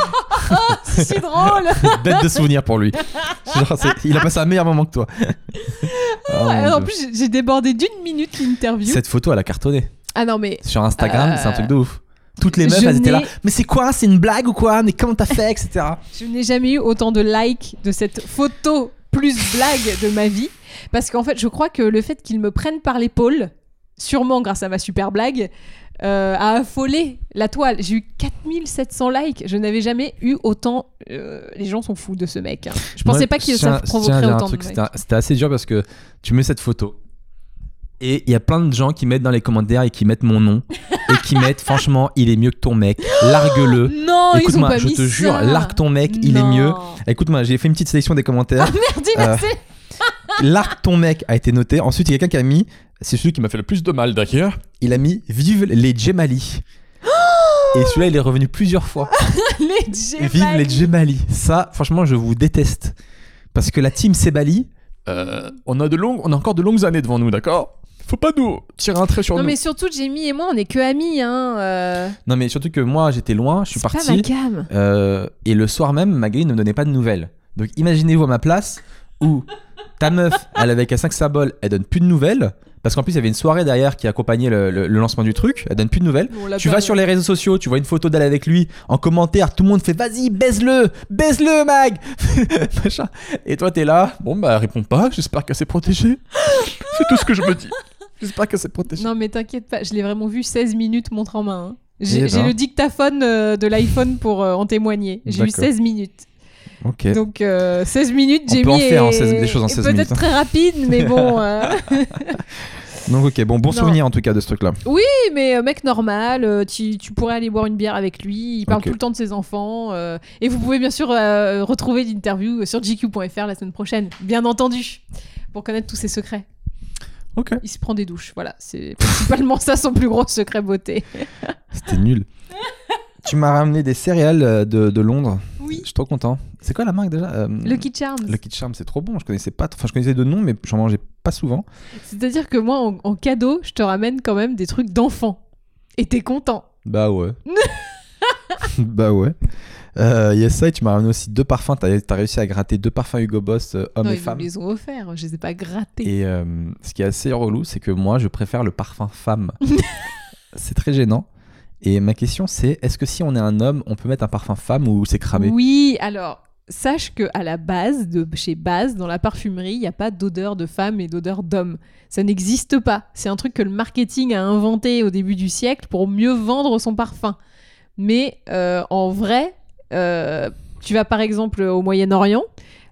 [LAUGHS] c'est si [LAUGHS] drôle. Bête de souvenir pour lui. Genre, il a passé un meilleur moment que toi. [LAUGHS] Oh, en plus, j'ai- débordé d'une minute l'interview. Cette photo, elle a cartonné. Ah non, mais Sur Instagram, Euh, c'est un truc de ouf. Toutes les meufs, je elles étaient là. Mais c'est quoi? C'est une blague ou quoi? Mais comment t'as fait? Etc. Je n'ai jamais eu autant de likes de cette photo plus blague de ma vie. Parce qu'en fait, je crois que le fait qu'ils me prennent par l'épaule, sûrement grâce à ma super blague, euh, a affolé la toile. J'ai eu 4700 likes. Je n'avais jamais eu autant. euh, les gens sont fous de ce mec. hein. Je pensais Moi, pas tiens- ça tiens provoquerait autant de C'était likes. c'était assez dur parce que tu mets cette photo. Et il y a plein de gens qui mettent dans les commentaires et qui mettent mon nom. et qui mettent, [LAUGHS] franchement, il est mieux que ton mec. Largue-le. [GASPS] Non, ils ont Écoute-moi, je te jure, largue ton mec, il est mieux. Écoute-moi, j'ai fait une petite sélection des commentaires. [LAUGHS] Merde, il Euh, Largue ton mec a été noté. Ensuite, il y a quelqu'un qui a mis, c'est celui qui m'a fait le plus de mal d'ailleurs, il a mis Vive les Djemali. Et celui-là, il est revenu plusieurs fois. [LAUGHS] les. Vive les Djemali. Ça, franchement, je vous déteste. Parce que la team Sebali, euh, on, a de longues, on a encore de longues années devant nous, d'accord? Faut pas nous tirer un trait sur Non, nous. mais surtout, Jamie et moi, on est que amis. Hein, euh, Non, mais surtout que moi, j'étais loin, je suis pas parti. ma cam. Euh, et le soir même, Magali ne me donnait pas de nouvelles. Donc imaginez-vous à ma place où ta meuf, elle avait qu'à 5 symboles, elle donne plus de nouvelles. Parce qu'en plus, il y avait une soirée derrière qui accompagnait le, le- le lancement du truc. Elle donne plus de nouvelles. Tu vas sur les réseaux sociaux, tu vois une photo d'elle avec lui. En commentaire, tout le monde fait Vas-y, baise-le Baise-le, Mag. [LAUGHS] Et toi, t'es là. Bon, bah, réponds pas. J'espère qu'elle s'est protégée. [LAUGHS] C'est tout ce que je me dis. J'espère qu'elle s'est protégée. Non, mais t'inquiète pas, je l'ai vraiment vu 16 minutes montre en main. hein. Eh J'ai ben. j'ai le dictaphone euh, de l'iPhone pour euh, en témoigner. J'ai eu D'accord. 16 minutes. Ok. Donc euh, 16 minutes, On peut Jamie en faire, hein, est- 16 des choses en est 16 peut-être minutes, hein. très rapide, mais bon. [LAUGHS] euh, Donc, ok, bon, bon Non. souvenir en tout cas de ce truc-là. Oui, mais euh, mec normal, euh, tu, tu pourrais aller boire une bière avec lui, il parle tout le temps de ses enfants. euh, et vous pouvez bien sûr retrouver l'interview sur gq.fr la semaine prochaine, bien entendu, pour connaître tous ses secrets. Ok. Il se prend des douches, voilà, c'est principalement ça son plus gros secret beauté. C'était nul. tu m'as ramené des céréales de, de Londres. Oui. Je suis trop content. C'est quoi la marque déjà Euh, Lucky Charms. Lucky Charms, c'est trop bon. Je connaissais pas. Enfin, je connaissais de nom, mais j'en mangeais pas souvent. C'est-à-dire que moi, en, en cadeau, je te ramène quand même des trucs d'enfants. Et t'es content. Bah ouais. [LAUGHS] bah ouais. Euh, Il y a ça et tu m'as ramené aussi deux parfums. T'as as réussi à gratter deux parfums Hugo Boss, euh, hommes et ils me femmes. les ont offerts, je les ai pas grattés. Et euh, ce qui est assez relou, c'est que moi, je préfère le parfum femme. [LAUGHS] c'est très gênant. Et ma question, c'est est-ce que si on est un homme, on peut mettre un parfum femme ou c'est cramé? Oui, alors, sache que à la base, chez Base, dans la parfumerie, il n'y a pas d'odeur de femme et d'odeur d'homme. Ça n'existe pas. C'est un truc que le marketing a inventé au début du siècle pour mieux vendre son parfum. Mais euh, en vrai, euh, tu vas par exemple au Moyen-Orient,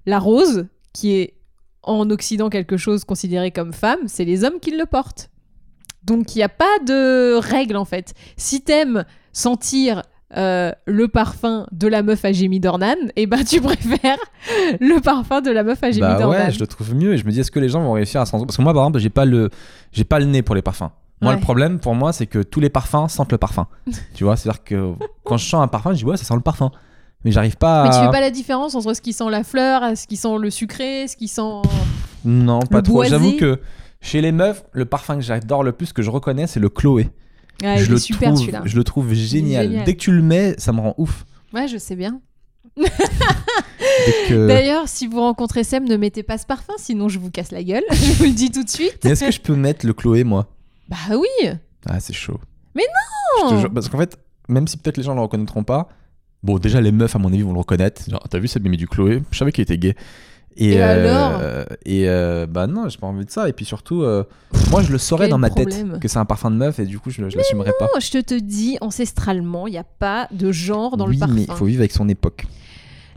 la rose, qui est en Occident quelque chose considéré comme femme, c'est les hommes qui le portent. Donc il n'y a pas de règle en fait. Si t'aimes sentir euh, le parfum de la meuf à Jamie Dornan, [LAUGHS] et ben tu préfères le parfum de la meuf à Jamie Bah Dornan. ouais, je le trouve mieux et je me dis est-ce que les gens vont réussir à s'en parce que moi par exemple j'ai pas le j'ai pas le nez pour les parfums. Moi Ouais. le problème pour moi c'est que tous les parfums sentent le parfum. [LAUGHS] tu vois, c'est-à-dire que quand je sens un parfum, je dis ouais, ça sent le parfum. Mais j'arrive pas à Mais tu fais pas la différence entre ce qui sent la fleur, ce qui sent le sucré, ce qui sent. Non, pas le trop. J'avoue que chez les meufs, le parfum que j'adore le plus que je reconnais, c'est le Chloé. Ah, je le super trouve celui-là. je le trouve génial. génial. Dès que tu le mets, ça me rend ouf. Ouais, je sais bien. Que- D'ailleurs, si vous rencontrez Sem, ne mettez pas ce parfum, sinon je vous casse la gueule. [LAUGHS] je vous le dis tout de suite. Mais est-ce que je peux mettre le Chloé, moi? Bah oui. Ah, c'est chaud. Mais Je te non. jure, Parce qu'en fait, même si peut-être les gens le reconnaîtront pas, bon, déjà, les meufs, à mon avis, vont le reconnaître. Genre, t'as vu, ça mis du Chloé? Je savais qu'il était gay. Et alors Et euh, bah non, j'ai pas envie de ça. Et puis surtout, euh, moi, je le saurais dans ma problème. tête que c'est un parfum de meuf et du coup, je, je l'assumerais pas. Non, je te, te dis, ancestralement, il n'y a pas de genre dans oui, le parfum. mais il faut vivre avec son époque.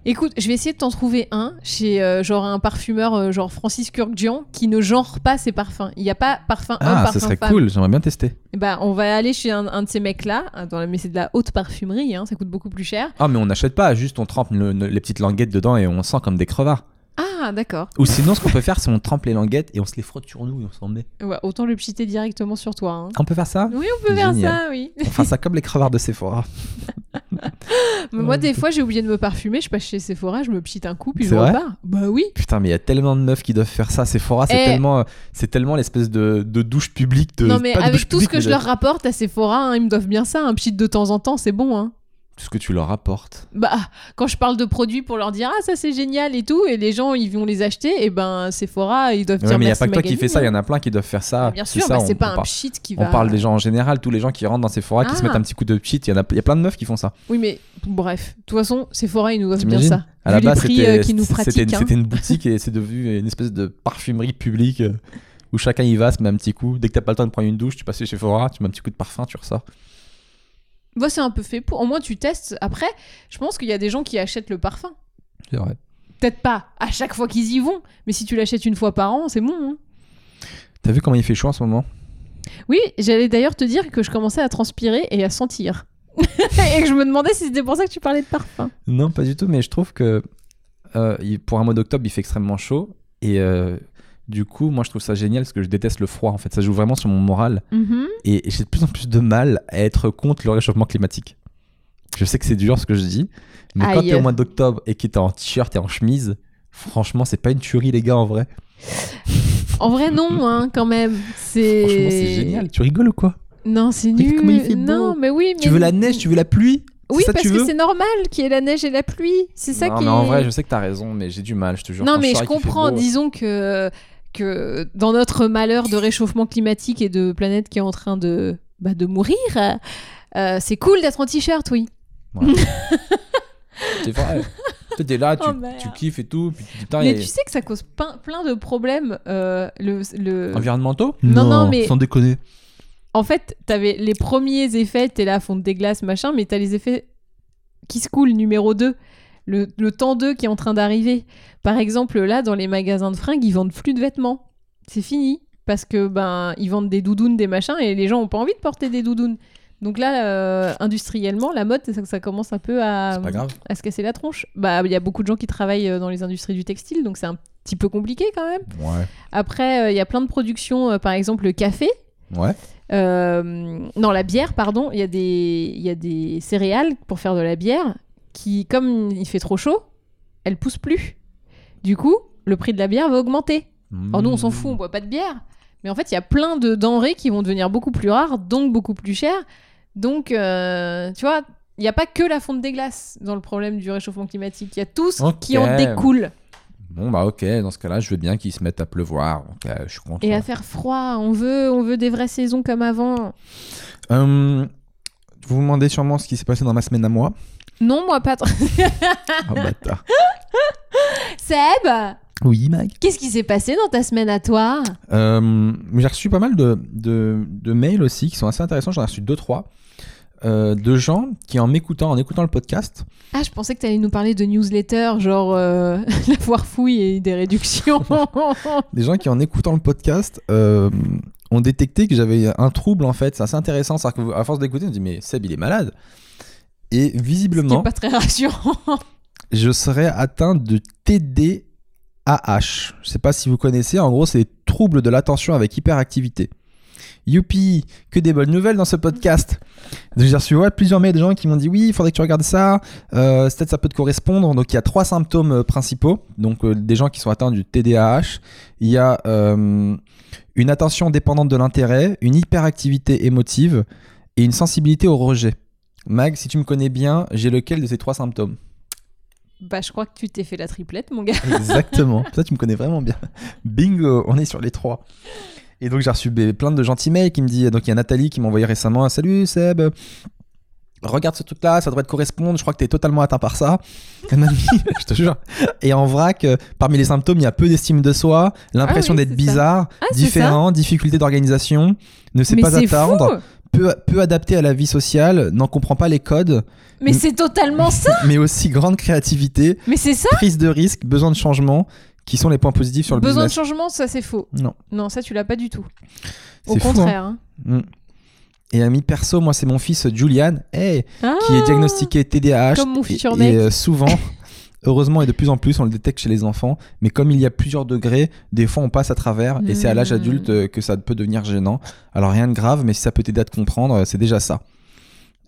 Écoute, je vais essayer de t'en trouver un chez euh, genre un parfumeur euh, genre Francis Kurkdjian qui ne genre pas ses parfums. Il n'y a pas parfum homme, Ah, parfum ce serait femme. cool, j'aimerais bien tester. Ben, on va aller chez un, un de ces mecs-là, la- mais c'est de la haute parfumerie, hein, ça coûte beaucoup plus cher. Ah, mais on n'achète pas, juste on trempe le- le- les petites languettes dedans et on sent comme des crevards. Ah, d'accord. Ou sinon, ce qu'on peut faire, c'est on trempe les languettes et on se les frotte sur nous et on s'en met. Ouais, autant le pchiter directement sur toi. hein. On peut faire ça? Oui, on peut faire ça, oui. Fera ça comme les crevards de Sephora. [LAUGHS] Mais moi, des fois, j'ai oublié de me parfumer, je passe chez Sephora, je me pchite un coup, puis je repars. Bah oui. Putain, mais il y a tellement de meufs qui doivent faire ça. Sephora, c'est Eh. tellement, c'est tellement l'espèce de, de douche publique. De, non, mais pas avec tout ce que je leur rapporte à Sephora, hein, ils me doivent bien ça. Un pchit de temps en temps, c'est bon, hein. Tout ce que tu leur apportes. Bah, quand je parle de produits pour leur dire ah ça c'est génial et tout, et les gens ils vont les acheter, et ben Sephora ils doivent Ouais, dire mais il n'y a pas que toi qui fais ça, il y hein. en a plein qui doivent faire ça. Bien sûr, bah, on- c'est pas on un pchit qui On va. parle des gens en général, tous les gens qui rentrent dans Sephora, qui se Ah. mettent un petit coup de cheat. Il y, en a, y a plein de meufs qui font ça. Oui, mais bref, de toute façon, Sephora ils nous doivent bien T'imagines ça. À la base, c'était euh, hein. c'était une boutique et c'est devenu une espèce de parfumerie publique euh, où chacun y va, se met un petit coup. Dès que t'as pas le temps de prendre une douche, tu passes chez Sephora, tu mets un petit coup de parfum, tu ressors. Bah, c'est un peu fait pour. Au moins tu testes. Après, je pense qu'il y a des gens qui achètent le parfum. C'est vrai. Peut-être pas à chaque fois qu'ils y vont, mais si tu l'achètes une fois par an, c'est bon. hein. T'as vu comment il fait chaud en ce moment? Oui, j'allais d'ailleurs te dire que je commençais à transpirer et à sentir. [LAUGHS] et que je me demandais si c'était pour ça que tu parlais de parfum. Non, pas du tout, mais je trouve que euh, pour un mois d'octobre, il fait extrêmement chaud. Et euh, du coup, moi, je trouve ça génial parce que je déteste le froid. En fait, ça joue vraiment sur mon moral. Mhm. Et j'ai de plus en plus de mal à être contre le réchauffement climatique. Je sais que c'est dur ce que je dis, mais quand t'es au mois d'octobre et que t'es en t-shirt et en chemise, franchement, c'est pas une tuerie, les gars, en vrai. En vrai, non, [LAUGHS] hein, quand même. C'est. Franchement, c'est génial. Tu rigoles ou quoi? Non, c'est nul. comment il fait beau? Non, mais oui. Mais... Tu veux la neige, tu veux la pluie? Oui, ça parce que c'est normal qu'il y ait la neige et la pluie. C'est ça non, qui mais en vrai, je sais que t'as raison, mais j'ai du mal, je te jure. Non, mais je comprends. beau, Disons que que dans notre malheur de réchauffement climatique et de planète qui est en train de bah, de mourir, euh, c'est cool d'être en t-shirt, oui. [LAUGHS] C'est vrai. T'es là, tu, Oh, tu kiffes et tout. Puis tu dis, putain, Mais tu sais que ça cause plein, plein de problèmes. euh, le, le... environnementaux Non, non, mais- Sans déconner. En fait, t'avais les premiers effets, t'es là, fonte des glaces, machin, mais t'as les effets qui se coulent, numéro 2. Le, le temps 2 qui est en train d'arriver. Par exemple, là, dans les magasins de fringues, ils vendent plus de vêtements. C'est fini. Parce que, ben, ils vendent des doudounes, des machins, et les gens ont pas envie de porter des doudounes. Donc là, euh, industriellement, la mode, ça, ça commence un peu à, à se casser la tronche. Bah, il y a beaucoup de gens qui travaillent euh, dans les industries du textile, donc c'est un petit peu compliqué quand même. Ouais. Après, euh, il y a plein de productions, euh, par exemple le café. Ouais. Non, la bière, pardon. Il y, a des- il y a des céréales pour faire de la bière qui, comme il fait trop chaud, elles poussent plus. Du coup, le prix de la bière va augmenter. Alors nous, on s'en fout, on boit pas de bière. Mais en fait, il y a plein de denrées qui vont devenir beaucoup plus rares, donc beaucoup plus chères. Donc, euh, tu vois, il n'y a pas que la fonte des glaces dans le problème du réchauffement climatique. Il y a tout ce qui en découle. Bon, bah ok, dans ce cas-là, je veux bien qu'ils se mettent à pleuvoir. Je suis content. Et à faire froid. On veut, on veut des vraies saisons comme avant. Euh, vous vous demandez sûrement ce qui s'est passé dans ma semaine à moi. Non, moi pas trop. Oh bâtard. [LAUGHS] Seb Oui, Mag. Qu'est-ce qui s'est passé dans ta semaine à toi? Euh, j'ai reçu pas mal de, de, de mails aussi qui sont assez intéressants. J'en ai reçu deux, trois. euh, de gens qui, en m'écoutant, en écoutant le podcast, Ah, je pensais que tu allais nous parler de newsletter, genre euh, [LAUGHS] la foire fouille et des réductions. [LAUGHS] des gens qui, en écoutant le podcast, ont détecté que j'avais un trouble en fait. C'est assez intéressant. C'est-à-dire qu'à force d'écouter, on se dit, mais Seb, il est malade. Et visiblement, est pas très rassurant. je serais atteint de TDAH. Je sais pas si vous connaissez. En gros, c'est les troubles de l'attention avec hyperactivité. Youpi, que des bonnes nouvelles dans ce podcast. J'ai reçu ouais, plusieurs mails de gens qui m'ont dit oui, il faudrait que tu regardes ça. Euh, Peut-être ça peut te correspondre. Donc il y a trois symptômes euh, principaux. Donc euh, des gens qui sont atteints du TDAH. Il y a euh, une attention dépendante de l'intérêt, une hyperactivité émotive et une sensibilité au rejet. Mag, si tu me connais bien, j'ai lequel de ces trois symptômes Bah, je crois que tu t'es fait la triplette, mon gars. [LAUGHS] Exactement. Ça, tu me connais vraiment bien. Bingo, on est sur les trois. Et donc, j'ai reçu plein de gentils mails qui me disent. Donc, il y a Nathalie qui m'a envoyé récemment Salut Seb, regarde ce truc-là, ça devrait te correspondre. Je crois que tu es totalement atteint par ça. [LAUGHS] Je te jure. Et en vrac, euh, parmi les symptômes, il y a peu d'estime de soi, l'impression Ah oui, d'être bizarre, Ah, différent, difficulté d'organisation, ne sait Mais pas attendre, fou peu, peu adapté à la vie sociale, n'en comprend pas les codes, Mais c'est totalement ça [LAUGHS] mais aussi grande créativité, Mais c'est ça prise de risque, besoin de changement, qui sont les points positifs sur le Besoin de changement, ça c'est faux. Non. Non, ça tu l'as pas du tout. Au C'est fou, hein. contraire. hein. Mm. Et ami perso, moi c'est mon fils Julian, hey, Ah, qui est diagnostiqué TDAH. Comme mon et- futur et, mec. euh, souvent, [LAUGHS] heureusement et de plus en plus, on le détecte chez les enfants. Mais comme il y a plusieurs degrés, des fois on passe à travers. Et c'est à l'âge adulte euh, que ça peut devenir gênant. Alors rien de grave, mais si ça peut t'aider à te comprendre, euh, c'est déjà ça.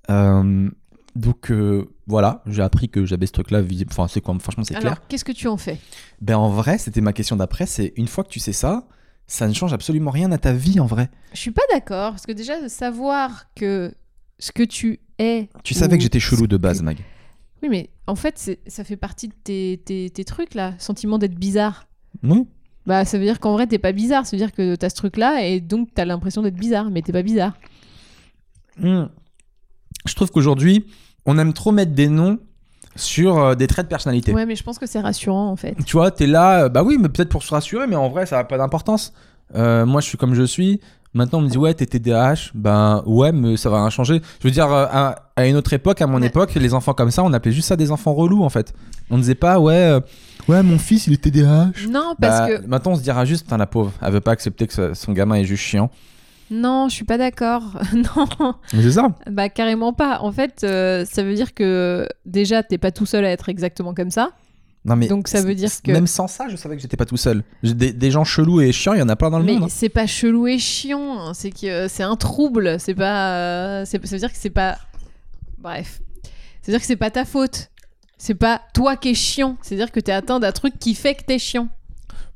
Euh, donc euh, voilà, j'ai appris que j'avais ce truc-là. Enfin, c'est quoi Franchement, c'est clair. Alors, qu'est-ce que tu en fais? Ben en vrai, c'était ma question d'après. C'est une fois que tu sais ça, ça ne change absolument rien à ta vie en vrai. Je suis pas d'accord, parce que déjà, de savoir que ce que tu es. Tu savais que j'étais chelou de que- base, Mag. Oui, mais en fait, ça fait partie de tes, tes- tes trucs là, sentiment d'être bizarre. Oui. Bah, ça veut dire qu'en vrai, t'es pas bizarre. Ça veut dire que t'as ce truc-là et donc t'as l'impression d'être bizarre, mais t'es pas bizarre. Hmm. Je trouve qu'aujourd'hui, on aime trop mettre des noms sur euh, des traits de personnalité. Ouais, mais je pense que c'est rassurant en fait. Tu vois, t'es là, euh, bah oui, mais peut-être pour se rassurer, mais en vrai, ça n'a pas d'importance. Euh, moi, je suis comme je suis. Maintenant, on me dit, ouais, t'es TDAH. Ben ouais, mais ça va rien changer. Je veux dire, euh, à, à une autre époque, à mon Ouais. époque, les enfants comme ça, on appelait juste ça des enfants relous, en fait. On ne disait pas, ouais, euh, ouais, mon fils, il est TDAH. Non, parce Bah, que. Maintenant, on se dira juste, putain, la pauvre, elle veut pas accepter que son gamin est juste chiant. Non, je suis pas d'accord. [LAUGHS] non, Mais c'est ça. bah carrément pas. En fait, euh, ça veut dire que déjà, t'es pas tout seul à être exactement comme ça. Non, mais Donc, ça veut dire que- Même sans ça, je savais que j'étais pas tout seul. Des, des gens chelous et chiants, il y en a plein dans le mais monde. hein. c'est pas chelou et chiant, hein. c'est que euh, c'est un trouble, c'est pas euh, c'est- ça veut dire que c'est pas bref. Ça veut dire que c'est pas ta faute. C'est pas toi qui es chiant, c'est-à-dire que t'es atteint d'un truc qui fait que t'es chiant.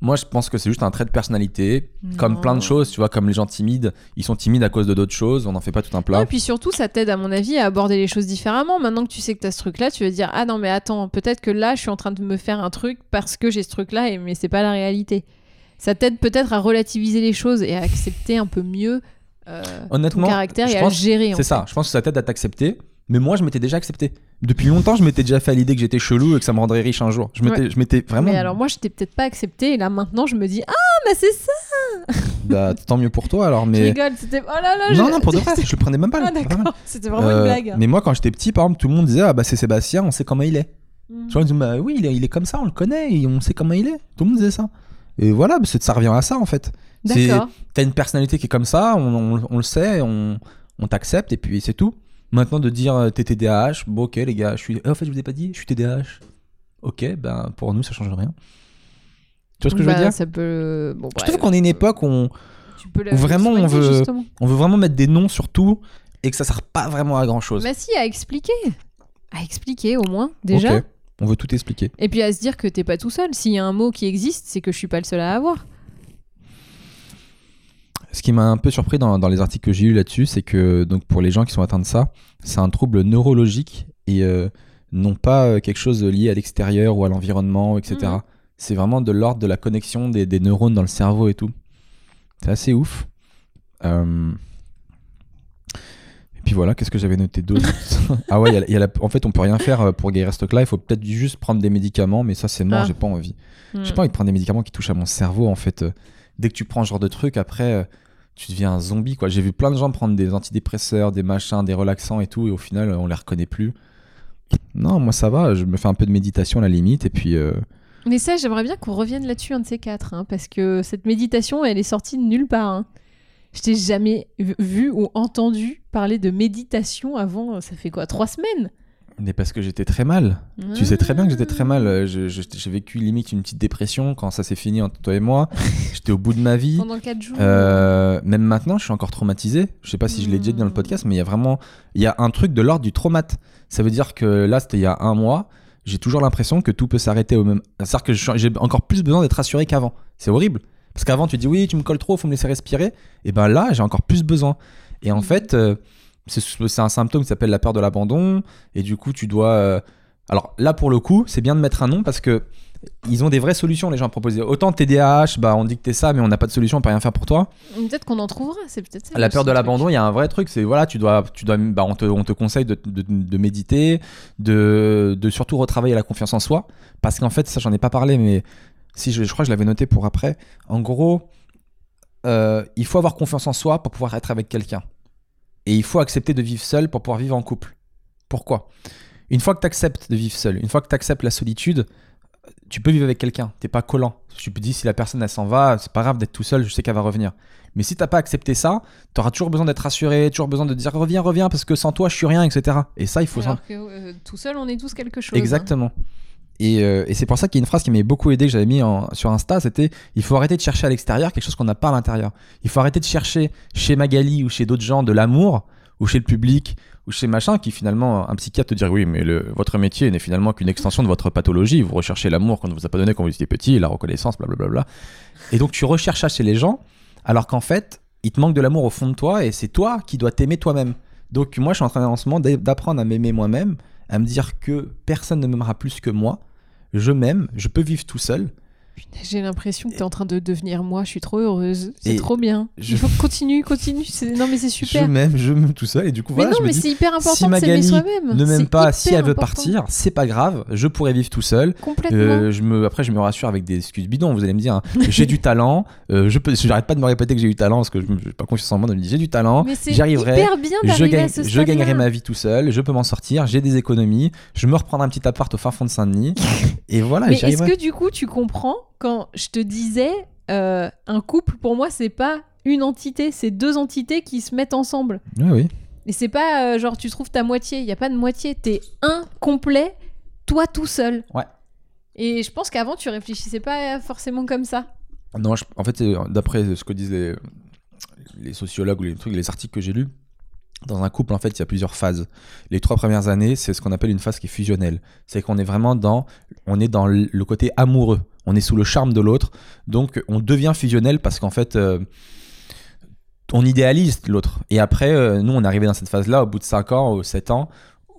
Moi, je pense que c'est juste un trait de personnalité. Comme Non. plein de choses, tu vois, comme les gens timides, ils sont timides à cause de d'autres choses, on n'en fait pas tout un plat. Ouais, et puis surtout, ça t'aide à mon avis à aborder les choses différemment. Maintenant que tu sais que t'as ce truc-là, tu vas dire ah non mais attends, peut-être que là je suis en train de me faire un truc parce que j'ai ce truc-là, et mais c'est pas la réalité. Ça t'aide peut-être à relativiser les choses et à accepter un peu mieux euh, Honnêtement, ton caractère et à pense- le gérer. C'est ça, je pense que ça t'aide à t'accepter. Mais moi, je m'étais déjà accepté. Depuis longtemps, je m'étais déjà fait à l'idée que j'étais chelou et que ça me rendrait riche un jour. Je m'étais, je m'étais vraiment. Mais alors moi, je t'ai peut-être pas accepté et là maintenant, je me dis ah mais c'est ça. [LAUGHS] Bah, tant mieux pour toi alors. Je Mais rigole, c'était oh là là. non, je- non, pour de vrai, je le prenais même pas. Ah d'accord, c'était vraiment Euh, une blague. Mais moi, quand j'étais petit, par exemple, tout le monde disait ah bah c'est Sébastien, on sait comment il est. Mm. Vois, ils disaient, bah oui, il est, il est comme ça, on le connaît, et on sait comment il est. Tout le monde disait ça. Et voilà, ça revient à ça en fait. C'est- D'accord. T'as une personnalité qui est comme ça, on, on- on le sait, on, on t'accepte et puis c'est tout. Maintenant de dire euh, t'es TDAH, bon ok les gars, je suis. eh, en fait, je vous ai pas dit, je suis TDAH. Ok, ben pour nous ça change rien. Tu vois ce que je veux Bah, dire? Ça peut. Bon, Je bref. trouve qu'on est une époque où on, où vraiment, on veut- justement. on veut vraiment mettre des noms sur tout et que ça sert pas vraiment à grand chose. Bah si, à expliquer. À expliquer au moins, déjà. Ok, on veut tout expliquer. Et puis à se dire que t'es pas tout seul. S'il y a un mot qui existe, c'est que je suis pas le seul à avoir. Ce qui m'a un peu surpris dans, dans les articles que j'ai lus là-dessus, c'est que donc pour les gens qui sont atteints de ça, c'est un trouble neurologique et euh, non pas euh, quelque chose lié à l'extérieur ou à l'environnement, etc. Mhm. C'est vraiment de l'ordre de la connexion des, des neurones dans le cerveau et tout. C'est assez ouf. Euh, Et puis voilà, qu'est-ce que j'avais noté d'autre? [LAUGHS] Ah ouais, il y a- il y a la- en fait, on peut rien faire pour guérir ce truc-là. Il faut peut-être juste prendre des médicaments, mais ça, c'est mort, Ah. j'ai pas envie. Hmm. J'ai pas envie de prendre des médicaments qui touchent à mon cerveau en fait. Dès que tu prends ce genre de truc, après, tu deviens un zombie quoi. J'ai vu plein de gens prendre des antidépresseurs, des machins, des relaxants et tout, et au final, euh, on les reconnaît plus. Non, moi ça va, je me fais un peu de méditation à la limite, et puis. euh, Mais ça, j'aimerais bien qu'on revienne là-dessus un de ces quatre, hein, parce que cette méditation, elle est sortie de nulle part. hein. Je t'ai jamais vu- vu ou entendu parler de méditation avant, ça fait quoi, trois semaines? Mais parce que j'étais très mal. Tu sais très bien que j'étais très mal. Je- J'ai vécu limite une petite dépression quand ça s'est fini entre toi et moi. [LAUGHS] J'étais au bout de ma vie. Pendant quatre jours. Euh, même maintenant, je suis encore traumatisé. Je sais pas si je l'ai déjà dit dans le podcast, mais il y a vraiment, il y a un truc de l'ordre du traumate. Ça veut dire que là, c'était il y a un mois. J'ai toujours l'impression que tout peut s'arrêter au même. C'est-à-dire que j'ai encore plus besoin d'être rassuré qu'avant. C'est horrible. Parce qu'avant, tu dis oui, tu me colles trop, faut me laisser respirer. Et ben là, j'ai encore plus besoin. Et en Mhm. fait, euh, c'est un symptôme qui s'appelle la peur de l'abandon. Et du coup, tu dois euh, Alors là, pour le coup, c'est bien de mettre un nom parce que ils ont des vraies solutions, les gens à proposer. Autant TDAH, bah, on dit que t'es ça, mais on n'a pas de solution, on peut rien faire pour toi. Peut-être qu'on en trouvera, c'est peut-être ça. La peur de l'abandon, il y a un vrai truc, c'est voilà, tu dois, tu dois, bah, on te, on te conseille de, de- de méditer, de, de surtout retravailler la confiance en soi, parce qu'en fait, ça j'en ai pas parlé, mais si je, je crois que je l'avais noté pour après. En gros, euh, il faut avoir confiance en soi pour pouvoir être avec quelqu'un, et il faut accepter de vivre seul pour pouvoir vivre en couple. Pourquoi? Une fois que tu acceptes de vivre seul, une fois que tu acceptes la solitude, tu peux vivre avec quelqu'un, t'es pas collant. Tu te dis si la personne elle s'en va, c'est pas grave d'être tout seul, je sais qu'elle va revenir. Mais si t'as pas accepté ça, t'auras toujours besoin d'être rassuré, toujours besoin de dire reviens, reviens, parce que sans toi je suis rien, etc. Et ça, il faut Alors que euh, tout seul, on est tous quelque chose. hein. Euh, et c'est pour ça qu'il y a une phrase qui m'avait beaucoup aidé, que j'avais mis en- sur Insta, c'était il faut arrêter de chercher à l'extérieur quelque chose qu'on n'a pas à l'intérieur. Il faut arrêter de chercher chez Magali ou chez d'autres gens de l'amour, ou chez le public, ou chez machin, qui finalement, un psychiatre te dirait oui, mais votre métier n'est finalement qu'une extension de votre pathologie. Vous recherchez l'amour qu'on ne vous a pas donné quand vous étiez petit, la reconnaissance, blablabla. Et donc tu recherches ça chez les gens, alors qu'en fait, il te manque de l'amour au fond de toi, et c'est toi qui dois t'aimer toi-même. Donc moi, je suis en train en ce moment d'a- d'apprendre à m'aimer moi-même, à me dire que personne ne m'aimera plus que moi. Je m'aime, je peux vivre tout seul. J'ai l'impression que t'es en train de devenir moi. Je suis trop heureuse. C'est trop bien. je- Il faut que continue, continue. Non, mais c'est Je super. m'aime, je m'aime tout seul. Et du coup, mais voilà, non, je me mais c'est hyper important si de Magali soi-même. ne m'aime pas, si elle veut partir, c'est pas grave. Je pourrais vivre tout seul. Complètement. Euh, je me, après, je me rassure avec des excuses bidons. Vous allez me dire, hein, [LAUGHS] j'ai du talent. Euh, je peux, j'arrête pas de me répéter que j'ai du talent parce que je n'ai pas confiance en moi. Donc, je dis, j'ai du talent. mais c'est j'y arriverai. hyper bien Je, gagne, je gagnerai ma vie tout seul. Je peux m'en sortir. J'ai des économies. Je me reprendrai un petit appart au fin fond de Saint-Denis. [LAUGHS] et voilà, Mais est-ce que du coup tu comprends quand je te disais euh, un couple pour moi c'est pas une entité, c'est deux entités qui se mettent ensemble. Oui, oui. Et c'est pas euh, genre tu trouves ta moitié, il y a pas de moitié, t'es un complet, toi tout seul. Ouais. Et je pense qu'avant tu réfléchissais pas forcément comme ça. Non, je- en fait, euh, d'après ce que disent les, les sociologues ou les trucs, les articles que j'ai lus, dans un couple, en fait, il y a plusieurs phases. Les trois premières années, c'est ce qu'on appelle une phase qui est fusionnelle. C'est qu'on est vraiment dans, on est dans le côté amoureux. On est sous le charme de l'autre. Donc, on devient fusionnel parce qu'en fait, euh, on idéalise l'autre. Et après, euh, nous, on est arrivé dans cette phase-là au bout de 5 ans ou 7 ans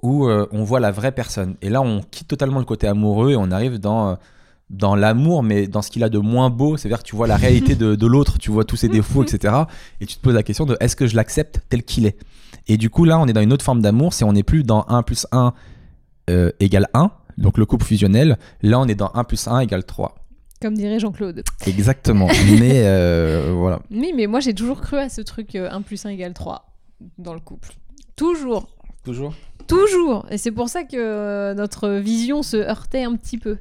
où euh, on voit la vraie personne. Et là, on quitte totalement le côté amoureux et on arrive dans, l'amour, mais dans ce qu'il a de moins beau. C'est-à-dire que tu vois la réalité de, l'autre, tu vois tous ses défauts, etc. Et tu te poses la question de est-ce que je l'accepte tel qu'il est? Et du coup, là, on est dans une autre forme d'amour. C'est on n'est plus dans 1 plus 1 euh, égale 1, donc le couple fusionnel. Là, on est dans 1 plus 1 égale 3. Comme dirait Jean-Claude. Exactement. [LAUGHS] mais euh, voilà. Oui, mais moi j'ai toujours cru à ce truc euh, 1 plus 1 égale 3 dans le couple. Toujours. Toujours Toujours. Et c'est pour ça que euh, notre vision se heurtait un petit peu.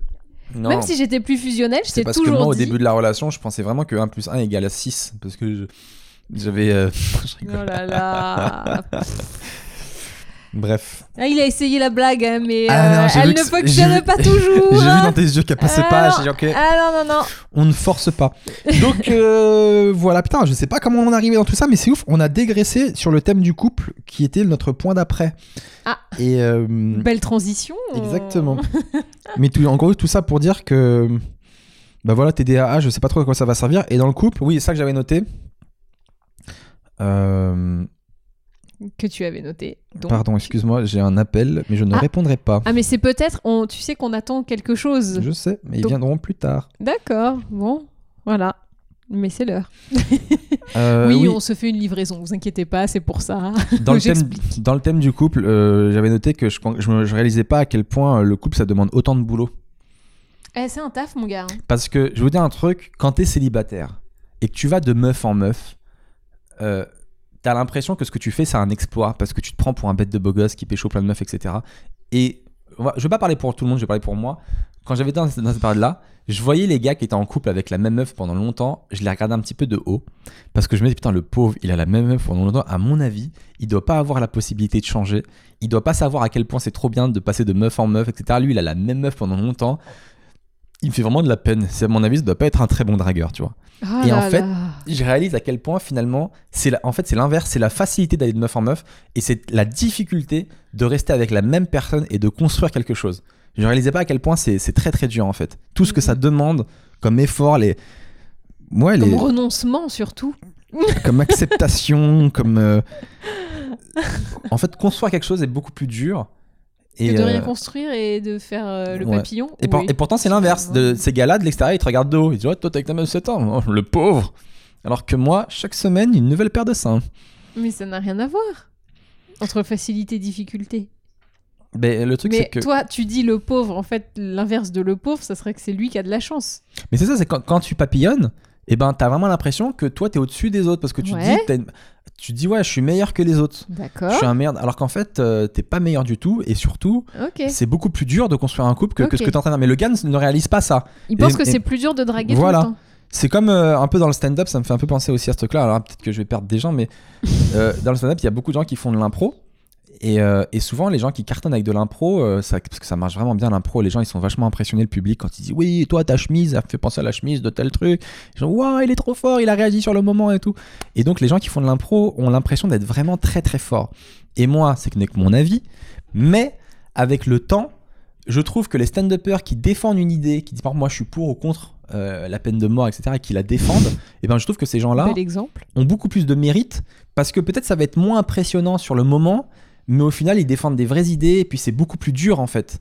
Non. Même si j'étais plus fusionnelle, je C'est t'ai parce que toujours moi, au dit... début de la relation, je pensais vraiment que 1 plus 1 égale à 6. Parce que je- j'avais. euh, [LAUGHS] je rigole. Oh là là. [LAUGHS] Bref. Ah, il a essayé la blague, hein, mais Ah non, euh, elle ne fonctionne vu- pas toujours. [LAUGHS] J'ai vu dans tes yeux qu'elle passait Ah pas. J'ai dit, ok, Ah non, non, non. on ne force pas. Donc euh, voilà, putain, je sais pas comment on est arrivé dans tout ça, mais c'est ouf. On a dégraissé sur le thème du couple qui était notre point d'après. Ah. Et. euh, Belle transition. Exactement. [LAUGHS] Mais tout, en gros, tout ça pour dire que. Bah voilà, TDAH, je sais pas trop à quoi ça va servir. Et dans le couple, oui, c'est ça que j'avais noté. Euh, Que tu avais noté. Donc- Pardon, excuse-moi, j'ai un appel, mais je ne Ah. répondrai pas. Ah, mais c'est peut-être... on- Tu sais qu'on attend quelque chose. Je sais, mais ils Donc- viendront plus tard. D'accord. Bon, voilà. Mais c'est l'heure. [LAUGHS] Euh, oui, oui, on se fait une livraison. Vous inquiétez pas, c'est pour ça. [LAUGHS] dans, [LAUGHS] le thème, j'explique. dans le thème du couple, euh, j'avais noté que je, je réalisais pas à quel point euh, le couple ça demande autant de boulot. Eh, c'est un taf, mon gars. hein. Parce que je vais vous dire un truc, quand t'es célibataire et que tu vas de meuf en meuf, euh, t'as l'impression que ce que tu fais c'est un exploit parce que tu te prends pour un bête de beau gosse qui pécho plein de meufs, etc. Et je vais pas parler pour tout le monde, je vais parler pour moi. Quand j'avais été dans, cette- cette période-là, je voyais les gars qui étaient en couple avec la même meuf pendant longtemps, je les regardais un petit peu de haut parce que je me dis putain le pauvre, il a la même meuf pendant longtemps. À mon avis, il doit pas avoir la possibilité de changer. Il doit pas savoir à quel point c'est trop bien de passer de meuf en meuf, etc. Lui, il a la même meuf pendant longtemps. Il me fait vraiment de la peine. C'est à mon avis, ça doit pas être un très bon dragueur, tu vois. Ah Et en fait, là. Je réalise à quel point finalement, c'est en fait c'est l'inverse, c'est la facilité d'aller de meuf en meuf et c'est la difficulté de rester avec la même personne et de construire quelque chose. Je réalisais pas à quel point c'est très très dur en fait. Tout ce que ça demande comme effort, les, ouais, les, Comme renoncement, surtout. [LAUGHS] comme acceptation, comme. euh, En fait, construire quelque chose est beaucoup plus dur. Et, de rien euh, construire et de faire euh, le ouais. papillon. et, pour- oui. et pourtant, c'est l'inverse. Ces gars-là, de l'extérieur, ils te regardent de haut. Ils disent, oh, toi, t'as avec ta meuf 7 ans. Oh, le pauvre. Alors que moi, chaque semaine, une nouvelle paire de seins. Mais ça n'a rien à voir entre facilité et difficulté. Mais le truc, c'est que. toi, tu dis le pauvre. En fait, l'inverse de le pauvre, ça serait que c'est lui qui a de la chance. Mais c'est ça, c'est quand, quand tu papillonnes, et ben, t'as vraiment l'impression que toi, t'es au-dessus des autres. Parce que tu Ouais. dis, une- tu dis, ouais, je suis meilleur que les autres. Je D'accord. suis un merde. Alors qu'en fait, euh, t'es pas meilleur du tout. Et surtout, c'est beaucoup plus dur de construire un couple que, que ce que t'es en train de. Mais le gars ne réalise pas ça. Il pense que et- c'est plus dur de draguer Voilà. tout le temps. C'est comme euh, un peu dans le stand-up, ça me fait un peu penser aussi à ce truc-là. Alors peut-être que je vais perdre des gens, mais euh, [LAUGHS] dans le stand-up, il y a beaucoup de gens qui font de l'impro. Et, euh, et souvent, les gens qui cartonnent avec de l'impro, ça- parce que ça marche vraiment bien l'impro, les gens ils sont vachement impressionnés, le public, quand ils disent Oui, toi, ta chemise, ça me fait penser à la chemise de tel truc. Ils disent Waouh, il est trop fort, il a réagi sur le moment et tout. Et donc, les gens qui font de l'impro ont l'impression d'être vraiment très très forts. Et moi, c'est que n'est que mon avis, mais avec le temps, je trouve que les stand-uppers qui défendent une idée, qui disent par moi je suis pour ou contre euh, la peine de mort, etc., et qui la défendent, et ben je trouve que ces gens-là ont beaucoup plus de mérite parce que peut-être ça va être moins impressionnant sur le moment, mais au final ils défendent des vraies idées et puis c'est beaucoup plus dur en fait.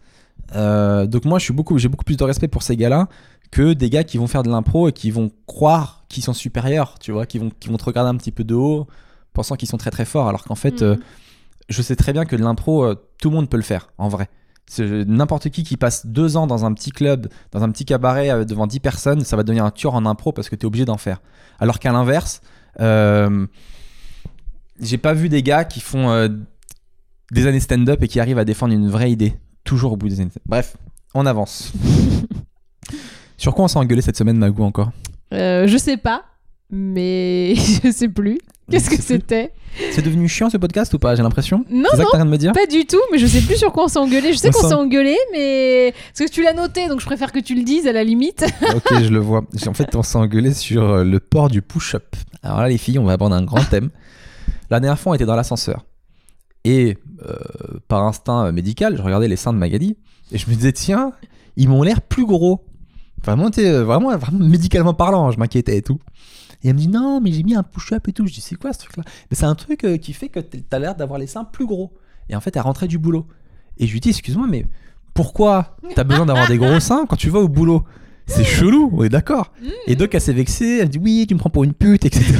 Euh, donc moi je suis beaucoup, j'ai beaucoup plus de respect pour ces gars-là que des gars qui vont faire de l'impro et qui vont croire qu'ils sont supérieurs, tu vois, qui vont, qui vont te regarder un petit peu de haut, pensant qu'ils sont très très forts, alors qu'en fait Mhm. euh, je sais très bien que de l'impro, euh, tout le monde peut le faire, en vrai. C'est- N'importe qui qui passe deux ans dans un petit club, dans un petit cabaret euh, devant 10 personnes, ça va devenir un tueur en impro parce que tu es obligé d'en faire. Alors qu'à l'inverse, euh, j'ai pas vu des gars qui font euh, des années stand-up et qui arrivent à défendre une vraie idée. Toujours au bout des années. Bref, on avance. [LAUGHS] Sur quoi on s'est engueulé cette semaine, Magou, encore? Euh, je sais pas, mais [LAUGHS] je sais plus. Qu'est-ce que c'était C'est devenu chiant ce podcast ou pas J'ai l'impression. Non, ça non, que t'as rien de me dire pas du tout, mais je sais plus sur quoi on s'est engueulé. Je sais On qu'on s'est engueulé, mais. Parce que tu l'as noté, donc je préfère que tu le dises à la limite. [LAUGHS] Ok, je le vois. En fait, on s'est engueulé sur euh, le port du push-up. Alors là, les filles, on va aborder un grand thème. La dernière fois, on était dans l'ascenseur. Et euh, par instinct euh, médical, je regardais les seins de Magali et je me disais, tiens, ils m'ont l'air plus gros. Vraiment, t'es, euh, vraiment, vraiment médicalement parlant, hein, je m'inquiétais et tout. Et elle me dit, non, mais j'ai mis un push-up et tout. Je dis, c'est quoi ce truc-là? Mais c'est un truc euh, qui fait que t- t'as l'air d'avoir les seins plus gros. Et en fait, elle rentrait du boulot. Et je lui dis, excuse-moi, mais pourquoi t'as besoin d'avoir des gros seins quand tu vas au boulot? C'est chelou, on est d'accord. Et donc, elle s'est vexée, elle dit, oui, tu me prends pour une pute, etc. [LAUGHS]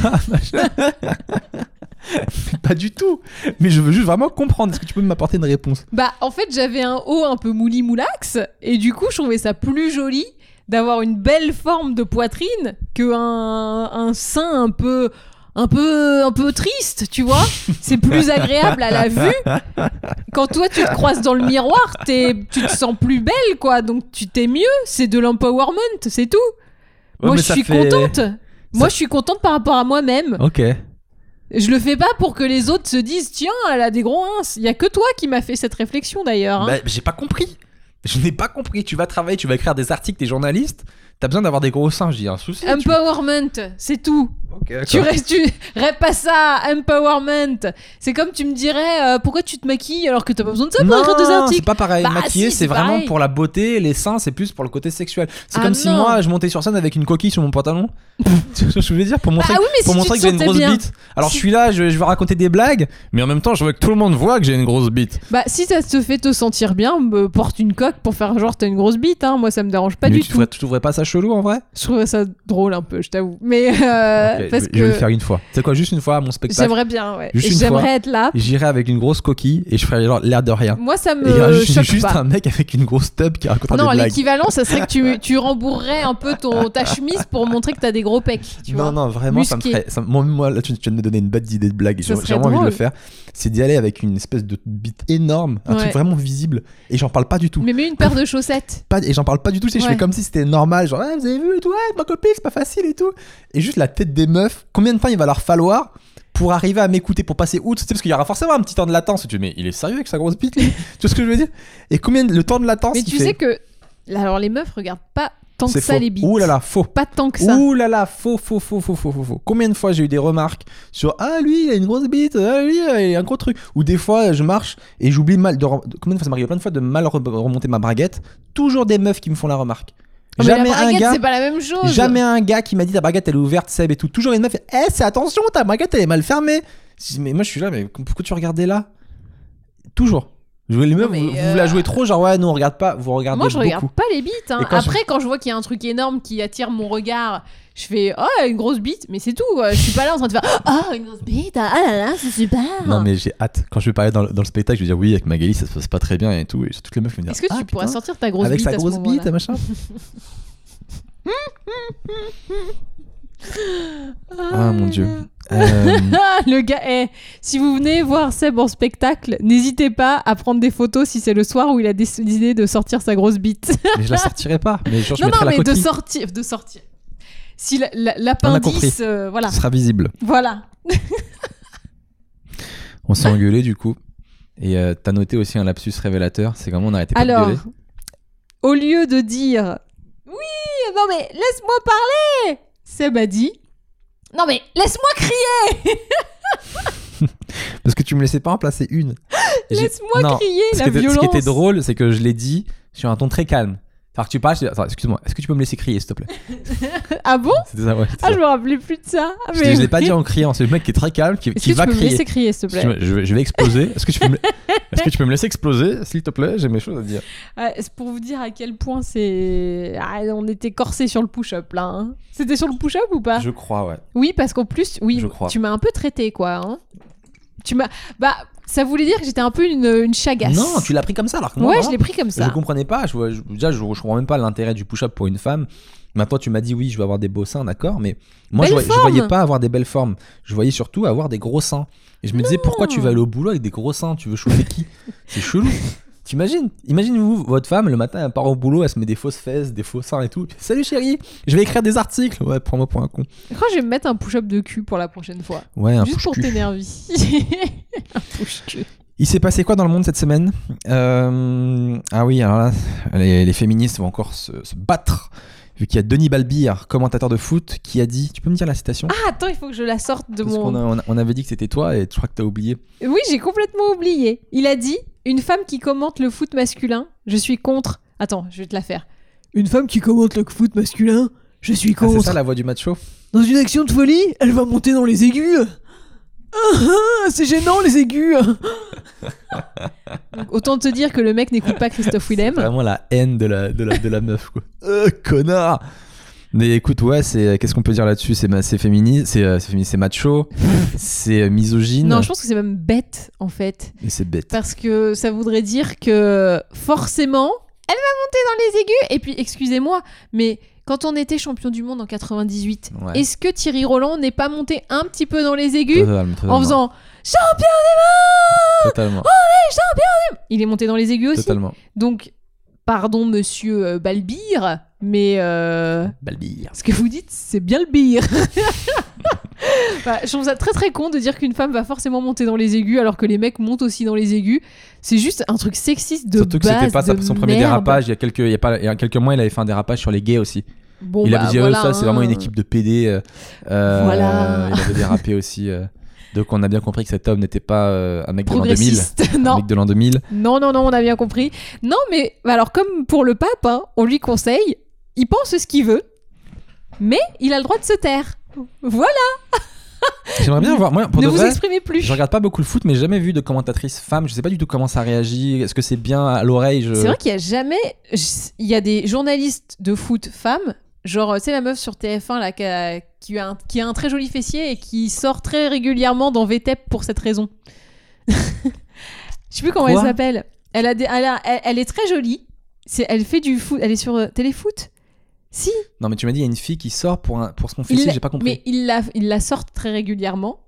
Pas du tout. Mais je veux juste vraiment comprendre. Est-ce que tu peux m'apporter une réponse? Bah, en fait, j'avais un haut un peu mouli moulax, et du coup, je trouvais ça plus joli d'avoir une belle forme de poitrine que un, un sein un peu. Un peu, un peu triste, tu vois. C'est plus agréable à la vue. Quand toi, tu te croises dans le miroir, tu te sens plus belle, quoi. Donc, tu t'es mieux. C'est de l'empowerment, c'est tout. Ouais, Moi, je suis fait- contente. Moi, je suis contente par rapport à moi-même. Ok. Je le fais pas pour que les autres se disent tiens, elle a des gros ins. Il y a que toi qui m'a fait cette réflexion d'ailleurs. hein. Bah, j'ai pas compris. Je n'ai pas compris. Tu vas travailler, tu vas écrire des articles, t'es journaliste. T'as besoin d'avoir des gros seins, dis un souci. tu- Empowerment, c'est tout. Tu restes, tu rêves pas ça, empowerment. C'est comme tu me dirais euh, pourquoi tu te maquilles alors que t'as pas besoin de ça pour écrire des c'est articles? pas pareil. Bah, Maquiller, si, c'est c'est vraiment pareil. pour la beauté. Les seins, c'est plus pour le côté sexuel. C'est Ah comme si moi, je montais sur scène avec une coquille sur mon pantalon. [LAUGHS] [LAUGHS] tu vois ce que je veux dire? Pour montrer, Ah oui, mais pour si montrer tu que j'ai une grosse bien. bite. Alors Si- je suis là, je, je vais raconter des blagues, mais en même temps, je veux que tout le monde voit que j'ai une grosse bite. Bah si ça te fait te sentir bien, me porte une coque pour faire genre t'as une grosse bite. Hein. Moi ça me dérange pas mais du tu tout. tu trouverais pas ça chelou en vrai? Je trouverais ça drôle un peu, je t'avoue. Mais euh, parce je, vais- je vais le faire une fois. C'est quoi, juste une fois à mon spectacle? J'aimerais bien, ouais. Et J'aimerais être là. J'irai avec une grosse coquille et je ferai genre l'air de rien. Moi ça Et me juste, choque juste pas. un mec avec une grosse tub qui racontera Non, des blagues. l'équivalent, ça serait que tu, [LAUGHS] tu rembourrerais un peu ton, ta chemise pour montrer que t'as des gros pecs. Tu non, vois. non, vraiment, ça me ferait. ça- moi, moi, là, tu, tu viens de me donner une bête d'idée de blague. J'ai vraiment envie de le faire. C'est d'y aller avec une espèce de bite énorme, un Ouais. truc vraiment visible. Et j'en parle pas du tout. Mais mets une paire de chaussettes. Pas, et j'en parle pas du tout. Je fais comme si c'était normal. Genre, Vous avez vu et tout, ouais, ma copine, c'est pas facile et tout. Et juste la tête des meufs, combien de temps il va leur falloir pour arriver à m'écouter, pour passer outre parce qu'il y aura forcément un petit temps de latence. Tu dis, mais il est sérieux avec sa grosse bite, lui? Tu vois ce que je veux dire? Et combien de- le temps de latence Mais il tu fait sais que. Alors les meufs regardent pas tant que ça faux. les bites. Ouh là là, faux. Pas tant que ça. Ouh là là, faux, faux, faux, faux, faux, faux, faux. Combien de fois j'ai eu des remarques sur Ah, lui, il a une grosse bite, ah, lui, il a un gros truc. Ou des fois, je marche et j'oublie mal de. Combien de fois ça m'arrive plein de fois de mal re- remonter ma braguette Toujours des meufs qui me font la remarque. Oh, mais jamais la un gars. c'est pas la même chose. Jamais un gars qui m'a dit ta braguette elle est ouverte, Seb et tout. Toujours une meuf, eh, c'est attention, ta braguette elle est mal fermée. Je dis, mais moi je suis là, mais pourquoi tu regardais là? Toujours. Jouez les meufs, vous, vous euh, la jouez trop, genre ouais, nous on regarde pas, vous regardez Moi, je beaucoup. regarde pas les bites. hein. Quand Après, quand je vois qu'il y a un truc énorme qui attire mon regard, je fais oh une grosse bite, mais c'est tout. quoi. Je suis pas là en train de faire oh une grosse bite, ah là là, c'est super. Non mais j'ai hâte. Quand je vais parler dans, le- dans le spectacle, je vais dire oui avec Magali ça se passe pas très bien et tout. Et toutes les meufs vont me dire. Est-ce que tu ah, pourras putain, sortir ta grosse avec bite sa à ce grosse bite machin? [LAUGHS] Ah mon dieu. [LAUGHS] Euh, le gars, si vous venez voir Seb en spectacle, n'hésitez pas à prendre des photos si c'est le soir où il a décidé de sortir sa grosse bite. mais je la sortirai pas. Mais genre je non, non, la mais de sortir, de sortir. Si l'appendice, euh, voilà, Ce sera visible. voilà. [LAUGHS] On s'est engueulé du coup. Et euh, t'as noté aussi un lapsus révélateur. C'est comment on arrêtait pas de Alors, gueuler? au lieu de dire oui, non mais laisse-moi parler, Seb a dit non mais laisse-moi crier, [LAUGHS] Parce que tu me laissais pas en placer une. Laisse-moi crier Ce la était, ce violence. qui était drôle, c'est que je l'ai dit sur un ton très calme. Alors que tu parles, je dis, Attends, excuse-moi, est-ce que tu peux me laisser crier, s'il te plaît [LAUGHS] Ah bon? C'était ça, ouais. c'était Ah ça. je me rappelais plus de ça. Ah, Je, mais je l'ai pas dit en criant, c'est le mec qui est très calme, qui, Est-ce qui que tu va peux me crier. laisser crier s'il te plaît? Je, je vais, je vais exploser. Est-ce que tu peux me, [LAUGHS] est-ce que tu peux me laisser exploser, s'il te plaît? J'ai mes choses à dire. Ouais, c'est pour vous dire à quel point c'est. Ah, on était corsé sur le push-up là. hein. C'était sur le push-up ou pas? Je crois, ouais. Oui, parce qu'en plus, oui, Je crois. tu m'as un peu traité quoi. hein. Tu m'as. Bah, ça voulait dire que j'étais un peu une, une chagasse. Non, tu l'as pris comme ça, alors que moi, Ouais, je l'ai pris comme je ça. comprenais pas. Je, vois- je- déjà, je, je comprends même pas l'intérêt du push-up pour une femme. Maintenant, tu m'as dit oui, je veux avoir des beaux seins, d'accord, mais moi, je, je voyais pas avoir des belles formes. Je voyais surtout avoir des gros seins. Et je me disais, pourquoi tu vas aller au boulot avec des gros seins? Tu veux chauffer qui? C'est chelou. [LAUGHS] T'imagines Imagine-vous, votre femme, le matin, elle part au boulot, elle se met des fausses fesses, des faux seins et tout. Salut chérie, je vais écrire des articles. Ouais, prends-moi pour un con. Je crois que je vais me mettre un push-up de cul pour la prochaine fois. Ouais, un Juste pour t'énerver. [LAUGHS] [LAUGHS] un push cul. Il s'est passé quoi dans le monde cette semaine Euh, Ah oui, alors là, les, les féministes vont encore se, se battre. Vu qu'il y a Denis Balbir, commentateur de foot, qui a dit. Tu peux me dire la citation? Ah, attends, il faut que je la sorte de Parce qu'on mon. on, a- on avait dit que c'était toi et je crois que t'as oublié. Oui, j'ai complètement oublié. Il a dit Une femme qui commente le foot masculin, je suis contre. Attends, je vais te la faire. Une femme qui commente le foot masculin, je suis Ah, c'est ça la voix du macho Dans une action de folie, elle va monter dans les aigus. Ah, ah, c'est gênant les aigus. Donc, autant te dire que le mec n'écoute pas Christophe Willem. Vraiment la haine de la, de la, de la meuf, quoi. Euh, connard Mais écoute, ouais, c'est qu'est-ce qu'on peut dire là-dessus? C'est c'est féministe, c'est euh, c'est macho, [LAUGHS] c'est euh, misogyne, Non, je pense que c'est même bête en fait. et c'est bête. Parce que ça voudrait dire que forcément, elle va monter dans les aigus. Et puis, excusez-moi, mais quand on était champion du monde en 98, Ouais. est-ce que Thierry Roland n'est pas monté un petit peu dans les aigus Totalement, totalement. en faisant champion Totalement, Il est monté dans les aigus aussi. totalement. Donc, pardon, monsieur euh, Balbir, mais euh, Balbir. ce que vous dites, c'est bien le bire. [LAUGHS] Bah, je trouve ça très très con de dire qu'une femme va forcément monter dans les aigus alors que les mecs montent aussi dans les aigus. C'est juste un truc sexiste de Surtout que base. c'était pas sa- de son premier merde. dérapage. Il y, a quelques, il, y a pas, il y a quelques mois, il avait fait un dérapage sur les gays aussi. Bon, il bah, avait dit, voilà, ça, c'est vraiment une hein. équipe de PD. euh, euh, Voilà. Il avait dérapé aussi. euh. donc on a bien compris que cet homme n'était pas euh, un mec de l'an 2000. progressiste. Un non, mec de l'an 2000. non, non, non, on a bien compris. Non, mais bah, alors comme pour le pape, hein, on lui conseille, il pense ce qu'il veut, mais il a le droit de se taire. Voilà, [LAUGHS] J'aimerais bien voir. Moi, pour ne de vous vrai, exprimez plus. je regarde pas beaucoup le foot, mais j'ai jamais vu de commentatrice femme. Je sais pas du tout comment ça réagit. Est-ce que c'est bien à l'oreille je... C'est vrai qu'il y a jamais. Il y a des journalistes de foot femmes, genre, tu sais, la meuf sur TF1 là, qui a, qui a un, qui a un très joli fessier et qui sort très régulièrement dans VTEP pour cette raison. [LAUGHS] Je sais plus comment Quoi? elle s'appelle. Elle, a des, elle, a- elle- elle est très jolie. C'est, elle fait du foot. Elle est sur euh, Téléfoot? Si. Non, mais tu m'as dit, il y a une fille qui sort pour, un, pour son Il fessier, la- j'ai pas compris. Mais ils la, ils la sortent très régulièrement.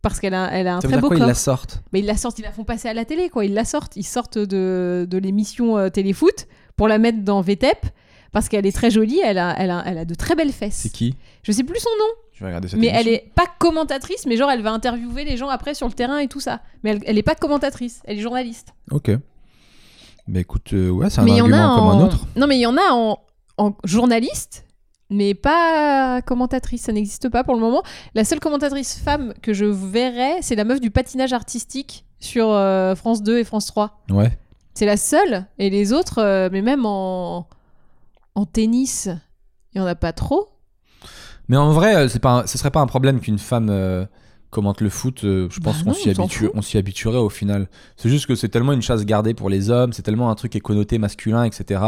Parce qu'elle a, elle a un ça veut très dire beau quoi, ils corps. la sortent? Mais ils la sortent, ils la font passer à la télé, quoi. Ils la sortent, ils sortent de, de l'émission euh, Téléfoot pour la mettre dans VTEP parce qu'elle est très jolie, elle a, elle a, elle a de très belles fesses. C'est qui? Je sais plus son nom, Je vais regarder cette mais elle est pas commentatrice, mais genre elle va interviewer les gens après sur le terrain et tout ça. Mais elle, elle est pas commentatrice, elle est journaliste. Ok. Bah écoute, euh, ouais, c'est un mais il y en argument a comme en... un autre. Non, mais il y en a en, en journaliste, mais pas commentatrice. Ça n'existe pas pour le moment. La seule commentatrice femme que je verrais, c'est la meuf du patinage artistique sur euh, France 2 et France 3. Ouais. C'est la seule. Et les autres, euh, mais même en, en tennis, il y en a pas trop. Mais en vrai, euh, c'est pas un- ce serait pas un problème qu'une femme euh, commente le foot, euh, je pense Bah qu'on s'y habitue, on s'y habituerait au final. C'est juste que c'est tellement une chasse gardée pour les hommes, c'est tellement un truc qui est connoté masculin, etc.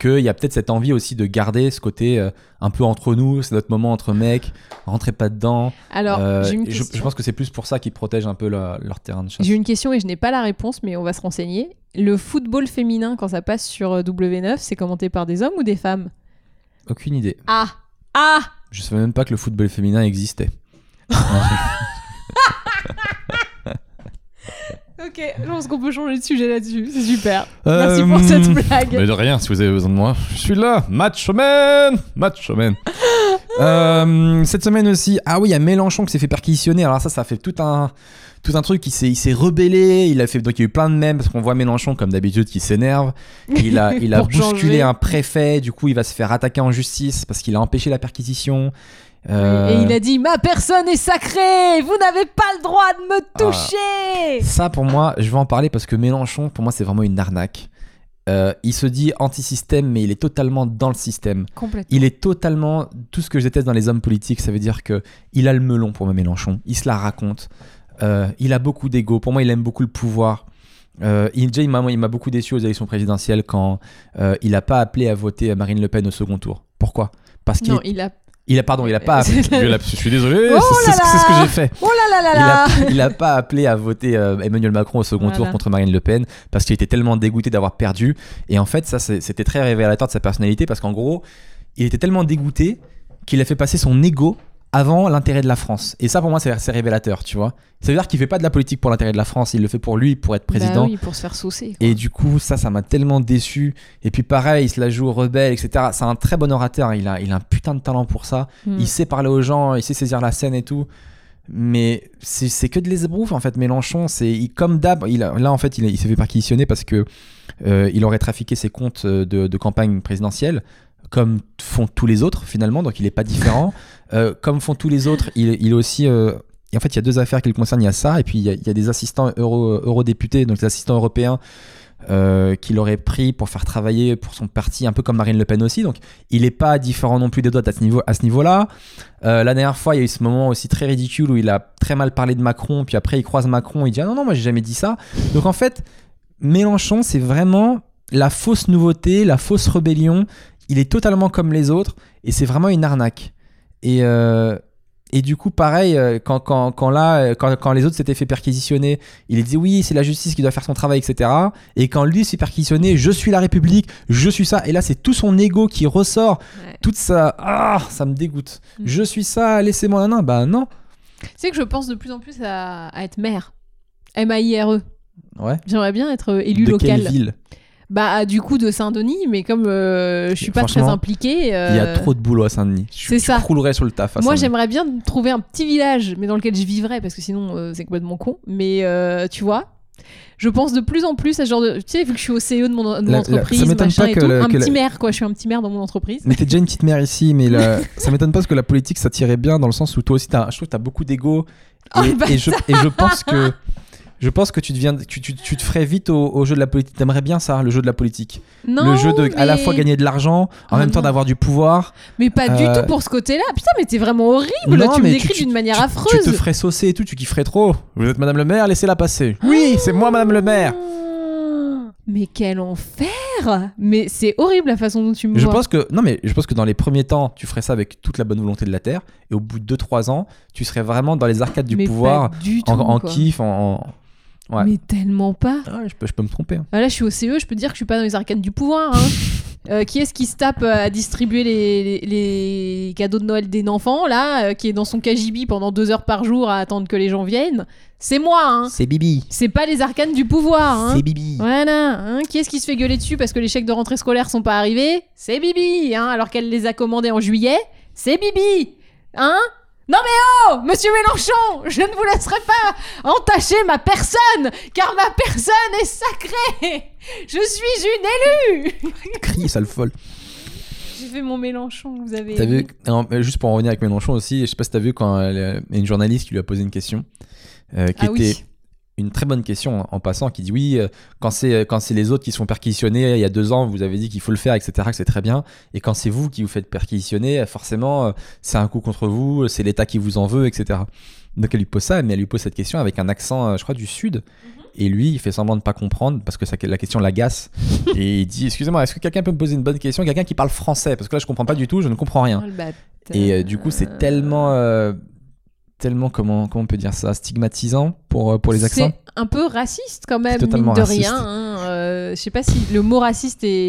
Qu'il y a peut-être cette envie aussi de garder ce côté euh, un peu entre nous, c'est notre moment entre mecs, rentrez pas dedans. Alors, Euh, j'ai une et je, pense que c'est plus pour ça qu'ils protègent un peu la- leur terrain de chasse. J'ai une question et je n'ai pas la réponse, mais on va se renseigner. Le football féminin, quand ça passe sur euh, W9, c'est commenté par des hommes ou des femmes? Aucune idée. Ah Ah Je savais même pas que le football féminin existait. [LAUGHS] Ok, je pense qu'on peut changer de sujet là-dessus, c'est super. Merci pour Euh, cette blague. Mais de rien, si vous avez besoin de moi, je suis là. Match man Match man [LAUGHS] Euh, Cette semaine aussi, ah oui, il y a Mélenchon qui s'est fait perquisitionner. Alors ça, ça fait tout un, tout un truc. Il s'est, il s'est rebellé. Il a fait, donc il y a eu plein de mèmes parce qu'on voit Mélenchon, comme d'habitude, qui s'énerve. Il a, [LAUGHS] il a bousculé changer. un préfet. Du coup, il va se faire attaquer en justice parce qu'il a empêché la perquisition. Euh, Et il a dit Ma personne est sacrée Vous n'avez pas le droit de me Ah. toucher Ça, pour moi, je vais en parler parce que Mélenchon, pour moi, c'est vraiment une arnaque. Euh, il se dit anti-système, mais il est totalement dans le système. Complètement. Il est totalement tout ce que je déteste dans les hommes politiques. Ça veut dire que il a le melon pour moi, Mélenchon. Il se la raconte. Euh, il a beaucoup d'ego. Pour moi, il aime beaucoup le pouvoir. Euh, il, déjà, il m'a beaucoup déçu aux élections présidentielles quand euh, il n'a pas appelé à voter Marine Le Pen au second tour. Pourquoi? Parce qu'il Non, est- il a. il a pardon, il a pas. [LAUGHS] Appelé- je suis désolé. Oh c'est c'est ce que- j'ai fait. Oh là là là Il là a, il a pas appelé à voter euh, Emmanuel Macron au second Voilà. tour contre Marine Le Pen parce qu'il était tellement dégoûté d'avoir perdu. Et en fait, ça, c'était très révélateur de sa personnalité parce qu'en gros, il était tellement dégoûté qu'il a fait passer son ego avant l'intérêt de la France. Et ça, pour moi, c'est révélateur, tu vois. Ça veut dire qu'il fait pas de la politique pour l'intérêt de la France, il le fait pour lui, pour être président. Bah oui, pour se faire saucer. quoi. Et du coup, ça, ça m'a tellement déçu. Et puis pareil, il se la joue rebelle, etc. C'est un très bon orateur. Il a, il a un putain de talent pour ça. Hmm. Il sait parler aux gens, il sait saisir la scène et tout. Mais c'est que de l'esbrouf en fait. Mélenchon, c'est comme d'hab. Là en fait, il, il s'est fait perquisitionner parce que euh, il aurait trafiqué ses comptes euh, de, de campagne présidentielle, comme font tous les autres finalement. Donc il n'est pas différent. [LAUGHS] Euh, comme font tous les autres, il, est aussi. euh, en fait, il y a deux affaires qui le concernent. Il y a ça, et puis il y a, des assistants euro, eurodéputés, donc des assistants européens, euh, qu'il aurait pris pour faire travailler pour son parti, un peu comme Marine Le Pen aussi. Donc il n'est pas différent non plus des autres à ce niveau-là. Euh, la dernière fois, il y a eu ce moment aussi très ridicule où il a très mal parlé de Macron, puis après il croise Macron, il dit ah non non moi j'ai jamais dit ça. Donc en fait, Mélenchon c'est vraiment la fausse nouveauté, la fausse rébellion. Il est totalement comme les autres et c'est vraiment une arnaque. Et euh, et du coup, pareil, euh, quand, quand, quand là, euh, quand, quand les autres s'étaient fait perquisitionner, il disait oui, c'est la justice qui doit faire son travail, etc. Et quand lui s'est perquisitionné, je suis la République, je suis ça. Et là, c'est tout son ego qui ressort, Ouais. toute ça. Ah, ça me dégoûte. Mm. Je suis ça, laissez-moi nain. Bah non. Tu sais que je pense de plus en plus à, à être maire. M-A-I-R-E. Ouais. J'aimerais bien être élu de local. quelle ville? Bah, du coup, de Saint-Denis, mais comme euh, je suis pas très impliquée. Il y a euh, trop de boulot à Saint-Denis. Je- c'est ça. croulerais sur le taf. à Moi, j'aimerais bien trouver un petit village, mais dans lequel je vivrais, parce que sinon, euh, c'est complètement con. Mais euh, tu vois, je pense de plus en plus à ce genre de. Tu sais, vu que je suis au CEO de mon, de mon La- la- entreprise, ça et tout, le- un que petit la- maire, quoi. Je suis un petit maire dans mon entreprise. Mais t'es déjà une petite mère ici, mais la- [LAUGHS] ça m'étonne pas parce que la politique ça tirait bien dans le sens où toi aussi, t'as- je trouve que t'as beaucoup d'ego. Et, Oh, et je, et je pense que. [LAUGHS] Je pense que tu, deviens, tu, tu, tu te ferais vite au, au jeu de la politique. T'aimerais bien ça, le jeu de la politique. Non, le jeu de à la fois gagner de l'argent, en Oh même temps d'avoir du pouvoir. Mais pas du Euh, tout pour ce côté-là. Putain, mais t'es vraiment horrible. Non, tu me décris d'une manière affreuse. Tu te ferais saucer et tout, tu kifferais trop. Vous êtes Madame le maire, laissez-la passer. Oui, c'est moi Madame le maire. Ah, Mais quel enfer Mais c'est horrible la façon dont tu me Je vois. pense que non mais je pense que dans les premiers temps, tu ferais ça avec toute la bonne volonté de la terre et au bout de 2-3 ans, tu serais vraiment dans les arcades du Mais pouvoir pas du tout, en, kiff, en- Ouais. Mais tellement pas. Ah, je, peux, je peux me tromper. hein. Ah, Là, je suis au CE, je peux te dire que je suis pas dans les arcanes du pouvoir. hein. [LAUGHS] Euh, qui est-ce qui se tape euh, à distribuer les, les- les cadeaux de Noël des enfants, là, euh, qui est dans son KGB pendant deux heures par jour à attendre que les gens viennent? C'est moi, hein. C'est Bibi. C'est pas les arcanes du pouvoir, hein. C'est Bibi. Voilà, hein. qui est-ce qui se fait gueuler dessus parce que les chèques de rentrée scolaire sont pas arrivés? C'est Bibi, hein, alors qu'elle les a commandés en juillet. C'est Bibi, hein Non mais oh, Monsieur Mélenchon, je ne vous laisserai pas entacher ma personne, car ma personne est sacrée. Je suis une élue. [LAUGHS] Crie, sale folle. J'ai fait mon Mélenchon, vous avez. T'as vu non, Juste pour en revenir avec Mélenchon aussi, je sais pas si t'as vu quand elle- a une journaliste qui lui a posé une question, euh, qui Ah était oui. Une très bonne question en passant qui dit oui, euh, quand c'est quand c'est les autres qui se font perquisitionner, il y a deux ans, vous avez dit qu'il faut le faire, etc., que c'est très bien. Et quand c'est vous qui vous faites perquisitionner, forcément, euh, c'est un coup contre vous, c'est l'État qui vous en veut, etc. Donc elle lui pose ça, mais elle lui pose cette question avec un accent, euh, je crois, du sud. Et lui, il fait semblant de pas comprendre parce que ça, la question l'agace. [LAUGHS] et il dit Excusez-moi, est-ce que quelqu'un peut me poser une bonne question? Quelqu'un qui parle français Parce que là, je comprends pas du tout, je ne comprends rien. Oh. Et euh, du coup, c'est tellement. euh, tellement, comment, comment on peut dire ça Stigmatisant pour, euh, pour les accents C'est un peu raciste quand même, totalement mine de raciste. rien. hein. Euh, je sais pas si le mot raciste est.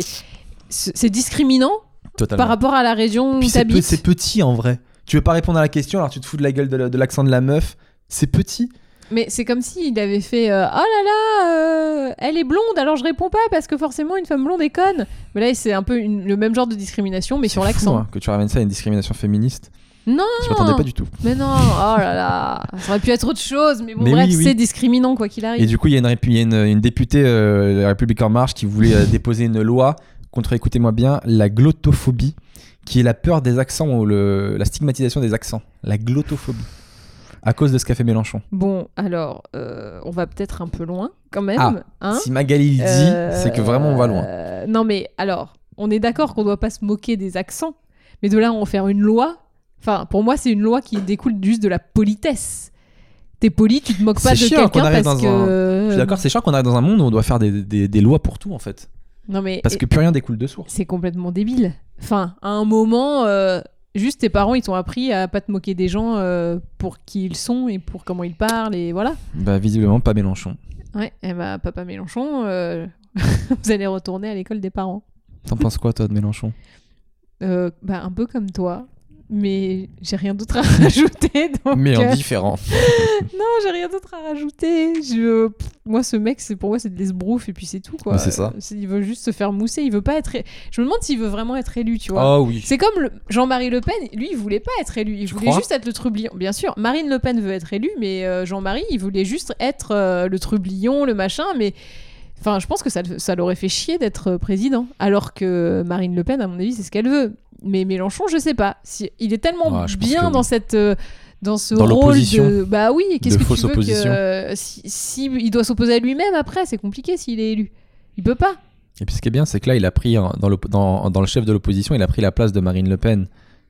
C'est discriminant Totalement. par rapport à la région Puis où c'est, pe- t'habites. c'est petit en vrai. Tu veux pas répondre à la question, alors tu te fous de la gueule de, la- de l'accent de la meuf. C'est petit. Mais c'est comme s'il avait fait euh, Oh là là, euh, elle est blonde, alors je réponds pas parce que forcément une femme blonde est conne. Mais là, c'est un peu une- le même genre de discrimination, mais sur l'accent. hein, que tu ramènes ça à une discrimination féministe. Non, Je m'attendais pas du tout. mais non, oh là là, ça aurait pu être autre chose, mais bon, Mais bref, oui, oui. c'est discriminant quoi qu'il arrive. Et du coup, il y a une, répu- il y a une, une députée euh, de la République En Marche qui voulait euh, déposer une loi contre, écoutez-moi bien, la glottophobie, qui est la peur des accents ou le- la stigmatisation des accents. La glottophobie. À cause de ce qu'a fait Mélenchon. Bon, alors, euh, on va peut-être un peu loin quand même. Ah, hein si Magali le dit, c'est que vraiment on va loin. non, mais alors, on est d'accord qu'on doit pas se moquer des accents, mais de là à en faire une loi. Enfin, pour moi, c'est une loi qui découle juste de la politesse. T'es poli, tu te moques pas de quelqu'un arrive parce dans un- que. Je suis d'accord, c'est chiant qu'on arrive dans un monde où on doit faire des, des- des lois pour tout en fait. Non, mais Parce que plus rien découle de source. c'est complètement débile. Enfin, à un moment, euh, juste tes parents, ils t'ont appris à pas te moquer des gens euh, pour qui ils sont et pour comment ils parlent, et voilà. Bah, visiblement, pas Mélenchon. Ouais, et bah, papa Mélenchon, euh, [LAUGHS] vous allez retourner à l'école des parents. T'en penses quoi, toi, de Mélenchon? Bah, un peu comme toi. Mais j'ai rien d'autre à [LAUGHS] rajouter. Donc, Mais en euh, différent. [LAUGHS] non, j'ai rien d'autre à rajouter. Je... pff, moi, ce mec, c'est pour moi, c'est de l'esbrouf et puis c'est tout. Quoi. C'est ça. Il veut juste se faire mousser. Il veut pas être. Je me demande s'il veut vraiment être élu, tu vois. Oh oui. C'est comme le- Jean-Marie Le Pen, lui, il voulait pas être élu. Il Tu voulait juste être le trublion. Bien sûr, Marine Le Pen veut être élue, mais euh, Jean-Marie, il voulait juste être euh, le trublion, le machin. Mais enfin, je pense que ça, ça l'aurait fait chier d'être euh, président. Alors que Marine Le Pen, à mon avis, c'est ce qu'elle veut. Mais Mélenchon, je sais pas. Si, il est tellement pense bien que dans cette. euh, dans ce Dans rôle de bah oui qu'est-ce que tu veux que euh, si, si il doit s'opposer à lui-même après c'est compliqué s'il est élu il peut pas Et puis ce qui est bien, c'est que là, il a pris, hein, dans, dans, dans le chef de l'opposition, il a pris la place de Marine Le Pen.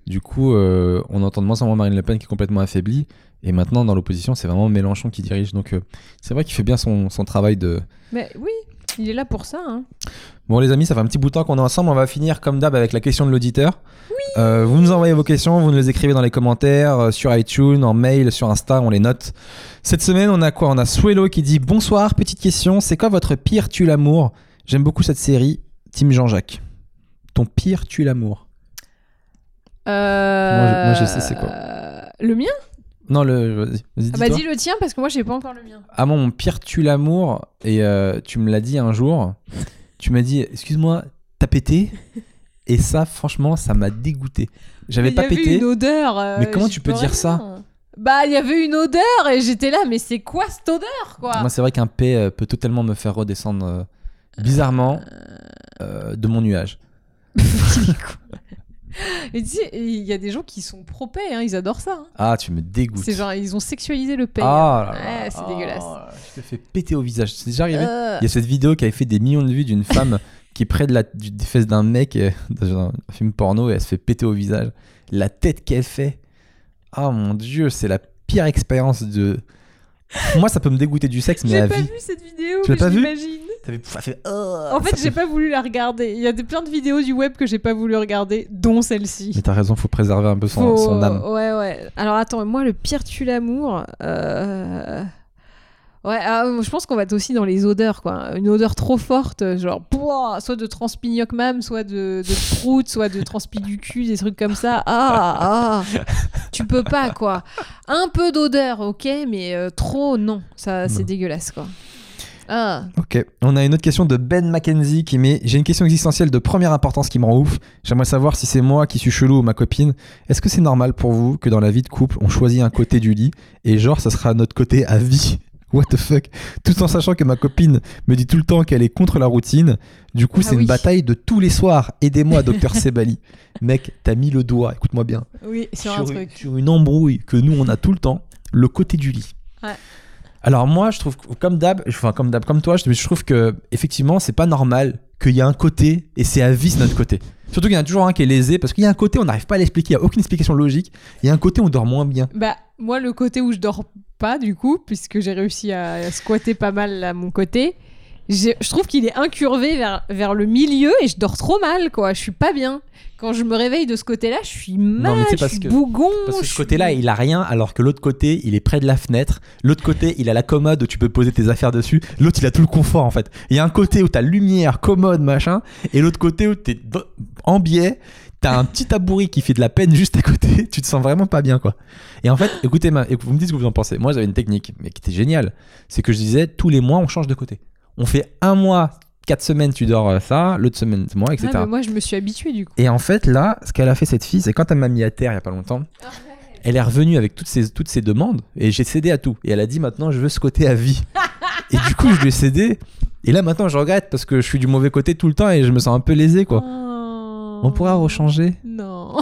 Du coup, euh, on entend de moins en moins Marine Le Pen qui est complètement affaiblie. Et maintenant, dans l'opposition, c'est vraiment Mélenchon qui dirige. Donc, euh, c'est vrai qu'il fait bien son, son travail de. mais oui il est là pour ça hein. Bon, les amis, ça fait un petit bout de temps qu'on est ensemble. On va finir comme d'hab avec la question de l'auditeur. Euh, vous nous envoyez vos questions, vous nous les écrivez dans les commentaires, sur iTunes, en mail, sur Insta, on les note. Cette semaine, on a quoi? On a Swello qui dit Bonsoir, petite question, c'est quoi votre pire tue l'amour? J'aime beaucoup cette série, Team Jean-Jacques. Ton pire tue l'amour Moi, je- moi, je sais c'est quoi. euh, Le mien? Non, le. Vas-y, vas-y Ah bah dis le tien parce que moi j'ai pas encore le mien. Ah, moi, mon pire tue l'amour, et euh, tu me l'as dit un jour, tu m'as dit Excuse-moi, t'as pété? Et ça, franchement, ça m'a dégoûté. J'avais Il y pas avait pété. une odeur. euh, Mais comment tu peux dire rien. ça Bah il y avait une odeur et j'étais là mais c'est quoi cette odeur quoi? Moi, c'est vrai qu'un P peut totalement me faire redescendre euh, bizarrement euh, de mon nuage. [LAUGHS] [LAUGHS] [LAUGHS] Et tu sais, il y a des gens qui sont pro-paix, hein, ils adorent ça. hein. Ah, tu me dégoûtes. C'est genre ils ont sexualisé le paix. Ah. Ouais, c'est Ah, dégueulasse. Je te fais péter au visage. C'est déjà arrivé Euh, Il y a cette vidéo qui avait fait des millions de vues d'une femme [LAUGHS] qui est près de la, du- des fesses d'un mec euh, dans un film porno et elle se fait péter au visage. La tête qu'elle fait. Ah mon dieu, c'est la pire expérience de. Moi, ça peut me dégoûter du sexe, mais J'ai à pas vie. vu cette vidéo, Tu l'as mais pas l'imagine. Ça fait- oh, En fait, ça j'ai pas voulu la regarder. Il y a des, plein de vidéos du web que j'ai pas voulu regarder, dont celle-ci. Mais t'as raison, faut préserver un peu son, Faut- son âme. Ouais, ouais. Alors attends, moi, le pire tue l'amour. euh, Ouais, ah, je pense qu'on va être aussi dans les odeurs, quoi. Une odeur trop forte, genre, pouah, soit de transpi-gnoc-mam, soit de, de prout, soit de transpi du cul, des trucs comme ça. Ah, ah, tu peux pas, quoi. Un peu d'odeur, ok, mais euh, trop, non. Ça, c'est dégueulasse, quoi. Ah. Ok, on a une autre question de Ben Mackenzie qui met J'ai une question existentielle de première importance qui me rend ouf. J'aimerais savoir si c'est moi qui suis chelou ou ma copine. Est-ce que c'est normal pour vous que dans la vie de couple, on choisit un côté du lit et genre ça sera notre côté à vie? What the fuck? Tout en sachant que ma copine me dit tout le temps qu'elle est contre la routine. Du coup, Ah c'est oui. une bataille de tous les soirs. Aidez-moi, [LAUGHS] docteur Sebali. Mec, t'as mis le doigt, écoute-moi bien, Oui, sur un sur, une, truc. sur une embrouille que nous on a tout le temps, le côté du lit. Ouais. Alors moi, je trouve, que- comme d'hab, enfin comme d'hab, comme toi, je, je trouve que effectivement, c'est pas normal qu'il y a un côté et c'est à vie notre côté. Surtout qu'il y en a toujours un qui est lésé parce qu'il y a un côté on n'arrive pas à l'expliquer, il y a aucune explication logique. Il y a un côté où on dort moins bien. Bah, moi, le côté où je dors pas, du coup, puisque j'ai réussi à squatter pas mal à mon côté, je trouve qu'il est incurvé vers, vers le milieu et je dors trop mal, quoi. Je suis pas bien. Quand je me réveille de ce côté-là, je suis mal, mais c'est je parce suis que- bougon. Parce que je ce suis- côté-là, il a rien, alors que l'autre côté, il est près de la fenêtre. L'autre côté, il a la commode où tu peux poser tes affaires dessus. L'autre, il a tout le confort en fait. Il y a un côté où t'as lumière, commode, machin, et l'autre côté où t'es en biais. T'as un petit tabouret qui fait de la peine juste à côté. [LAUGHS] Tu te sens vraiment pas bien quoi. Et en fait, écoutez, ma- écou- vous me dites ce que vous en pensez. Moi, j'avais une technique, mais qui était géniale. C'est que je disais tous les mois, on change de côté. On fait un mois, quatre semaines, tu dors euh, ça, l'autre semaine, c'est moi, etc. Ouais, mais moi, je me suis habituée, du coup. Et en fait, là, ce qu'elle a fait, cette fille, c'est quand elle m'a mis à terre il y a pas longtemps, elle est revenue avec toutes ses, toutes ses demandes et j'ai cédé à tout. Et elle a dit maintenant, je veux ce côté à vie. [LAUGHS] et du coup, je lui ai cédé. Et là, maintenant, je regrette parce que je suis du mauvais côté tout le temps et je me sens un peu lésé, quoi. Oh. On pourra rechanger? Non.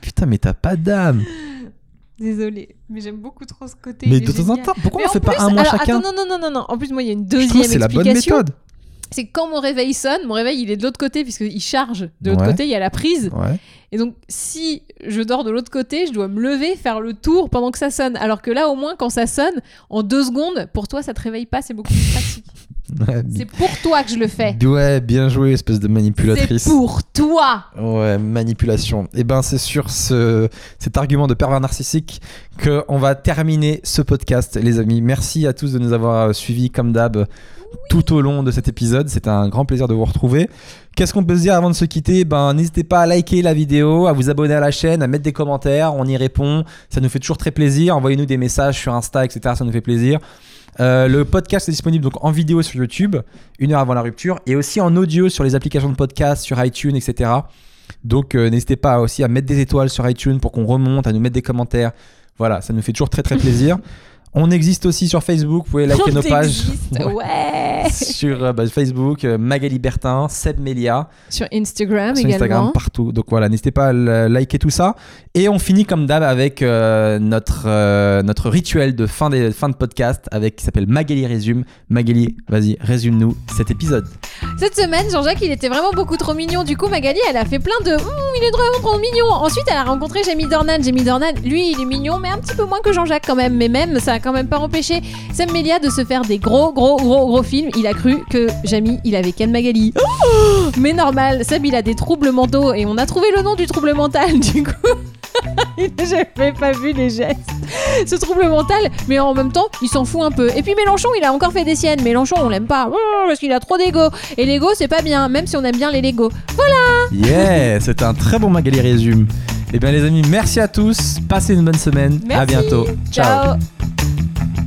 Putain, mais t'as pas d'âme. Désolée, mais j'aime beaucoup trop ce côté. Mais de temps en temps, pourquoi Mais on fait pas un mois alors, chacun Attends, non, non, non, non, non. En plus, moi, il y a une deuxième c'est la bonne méthode. C'est que quand mon réveil sonne, mon réveil, il est de l'autre côté, puisqu'il charge. De l'autre Ouais. côté, il y a la prise. Ouais. Et donc, si je dors de l'autre côté, je dois me lever, faire le tour pendant que ça sonne. Alors que là, au moins, quand ça sonne, en deux secondes, pour toi, ça te réveille pas, c'est beaucoup plus pratique. [LAUGHS] Ouais, c'est pour toi que je le fais. Ouais, bien joué, espèce de manipulatrice. C'est pour toi. Ouais, manipulation. Et ben c'est sur ce, cet argument de pervers narcissique que on va terminer ce podcast, les amis. Merci à tous de nous avoir suivis comme d'hab tout au long de cet épisode. C'était un grand plaisir de vous retrouver. Qu'est-ce qu'on peut se dire avant de se quitter? Ben n'hésitez pas à liker la vidéo, à vous abonner à la chaîne, à mettre des commentaires. On y répond. Ça nous fait toujours très plaisir. Envoyez-nous des messages sur Insta, etc. Ça nous fait plaisir. Euh, le podcast est disponible donc en vidéo sur YouTube, une heure avant la rupture, et aussi en audio sur les applications de podcast, sur iTunes, etc. Donc euh, n'hésitez pas aussi à mettre des étoiles sur iTunes pour qu'on remonte, à nous mettre des commentaires. Voilà, ça nous fait toujours très très plaisir. [LAUGHS] On existe aussi sur Facebook, vous pouvez liker On nos pages. existe, Ouais. ouais. [LAUGHS] sur euh, bah, Facebook, euh, Magali Bertin, Seb Melia, Sur Instagram sur également. Instagram, partout. Donc voilà, n'hésitez pas à liker tout ça. Et on finit comme d'hab avec euh, notre, notre rituel de fin, des, fin de podcast avec, qui s'appelle Magali Résume. Magali, vas-y, résume-nous cet épisode. Cette semaine, Jean-Jacques, il était vraiment beaucoup trop mignon. Du coup, Magali, elle a fait plein de Hum, il est vraiment trop mignon. Ensuite, elle a rencontré Jamie Dornan. Jamie Dornan, lui, il est mignon, mais un petit peu moins que Jean-Jacques quand même. Mais même, ça quand même pas empêché Sam Melia de se faire des gros, gros, gros, gros films. Il a cru que Jamie, il avait Ken Magali. Oh [GASPS] mais normal, Sam, il a des troubles mentaux et on a trouvé le nom du trouble mental. [LAUGHS] Du coup. [LAUGHS] J'avais pas vu les gestes. Ce trouble mental, mais en même temps, il s'en fout un peu. Et puis Mélenchon, il a encore fait des siennes. Mélenchon, on l'aime pas. Oh, parce qu'il a trop d'ego. Et l'ego, c'est pas bien, même si on aime bien les Lego. Yeah, c'était un très bon Magali Résume. Eh bien les amis, merci à tous. Passez une bonne semaine. À bientôt. Ciao. Thank you.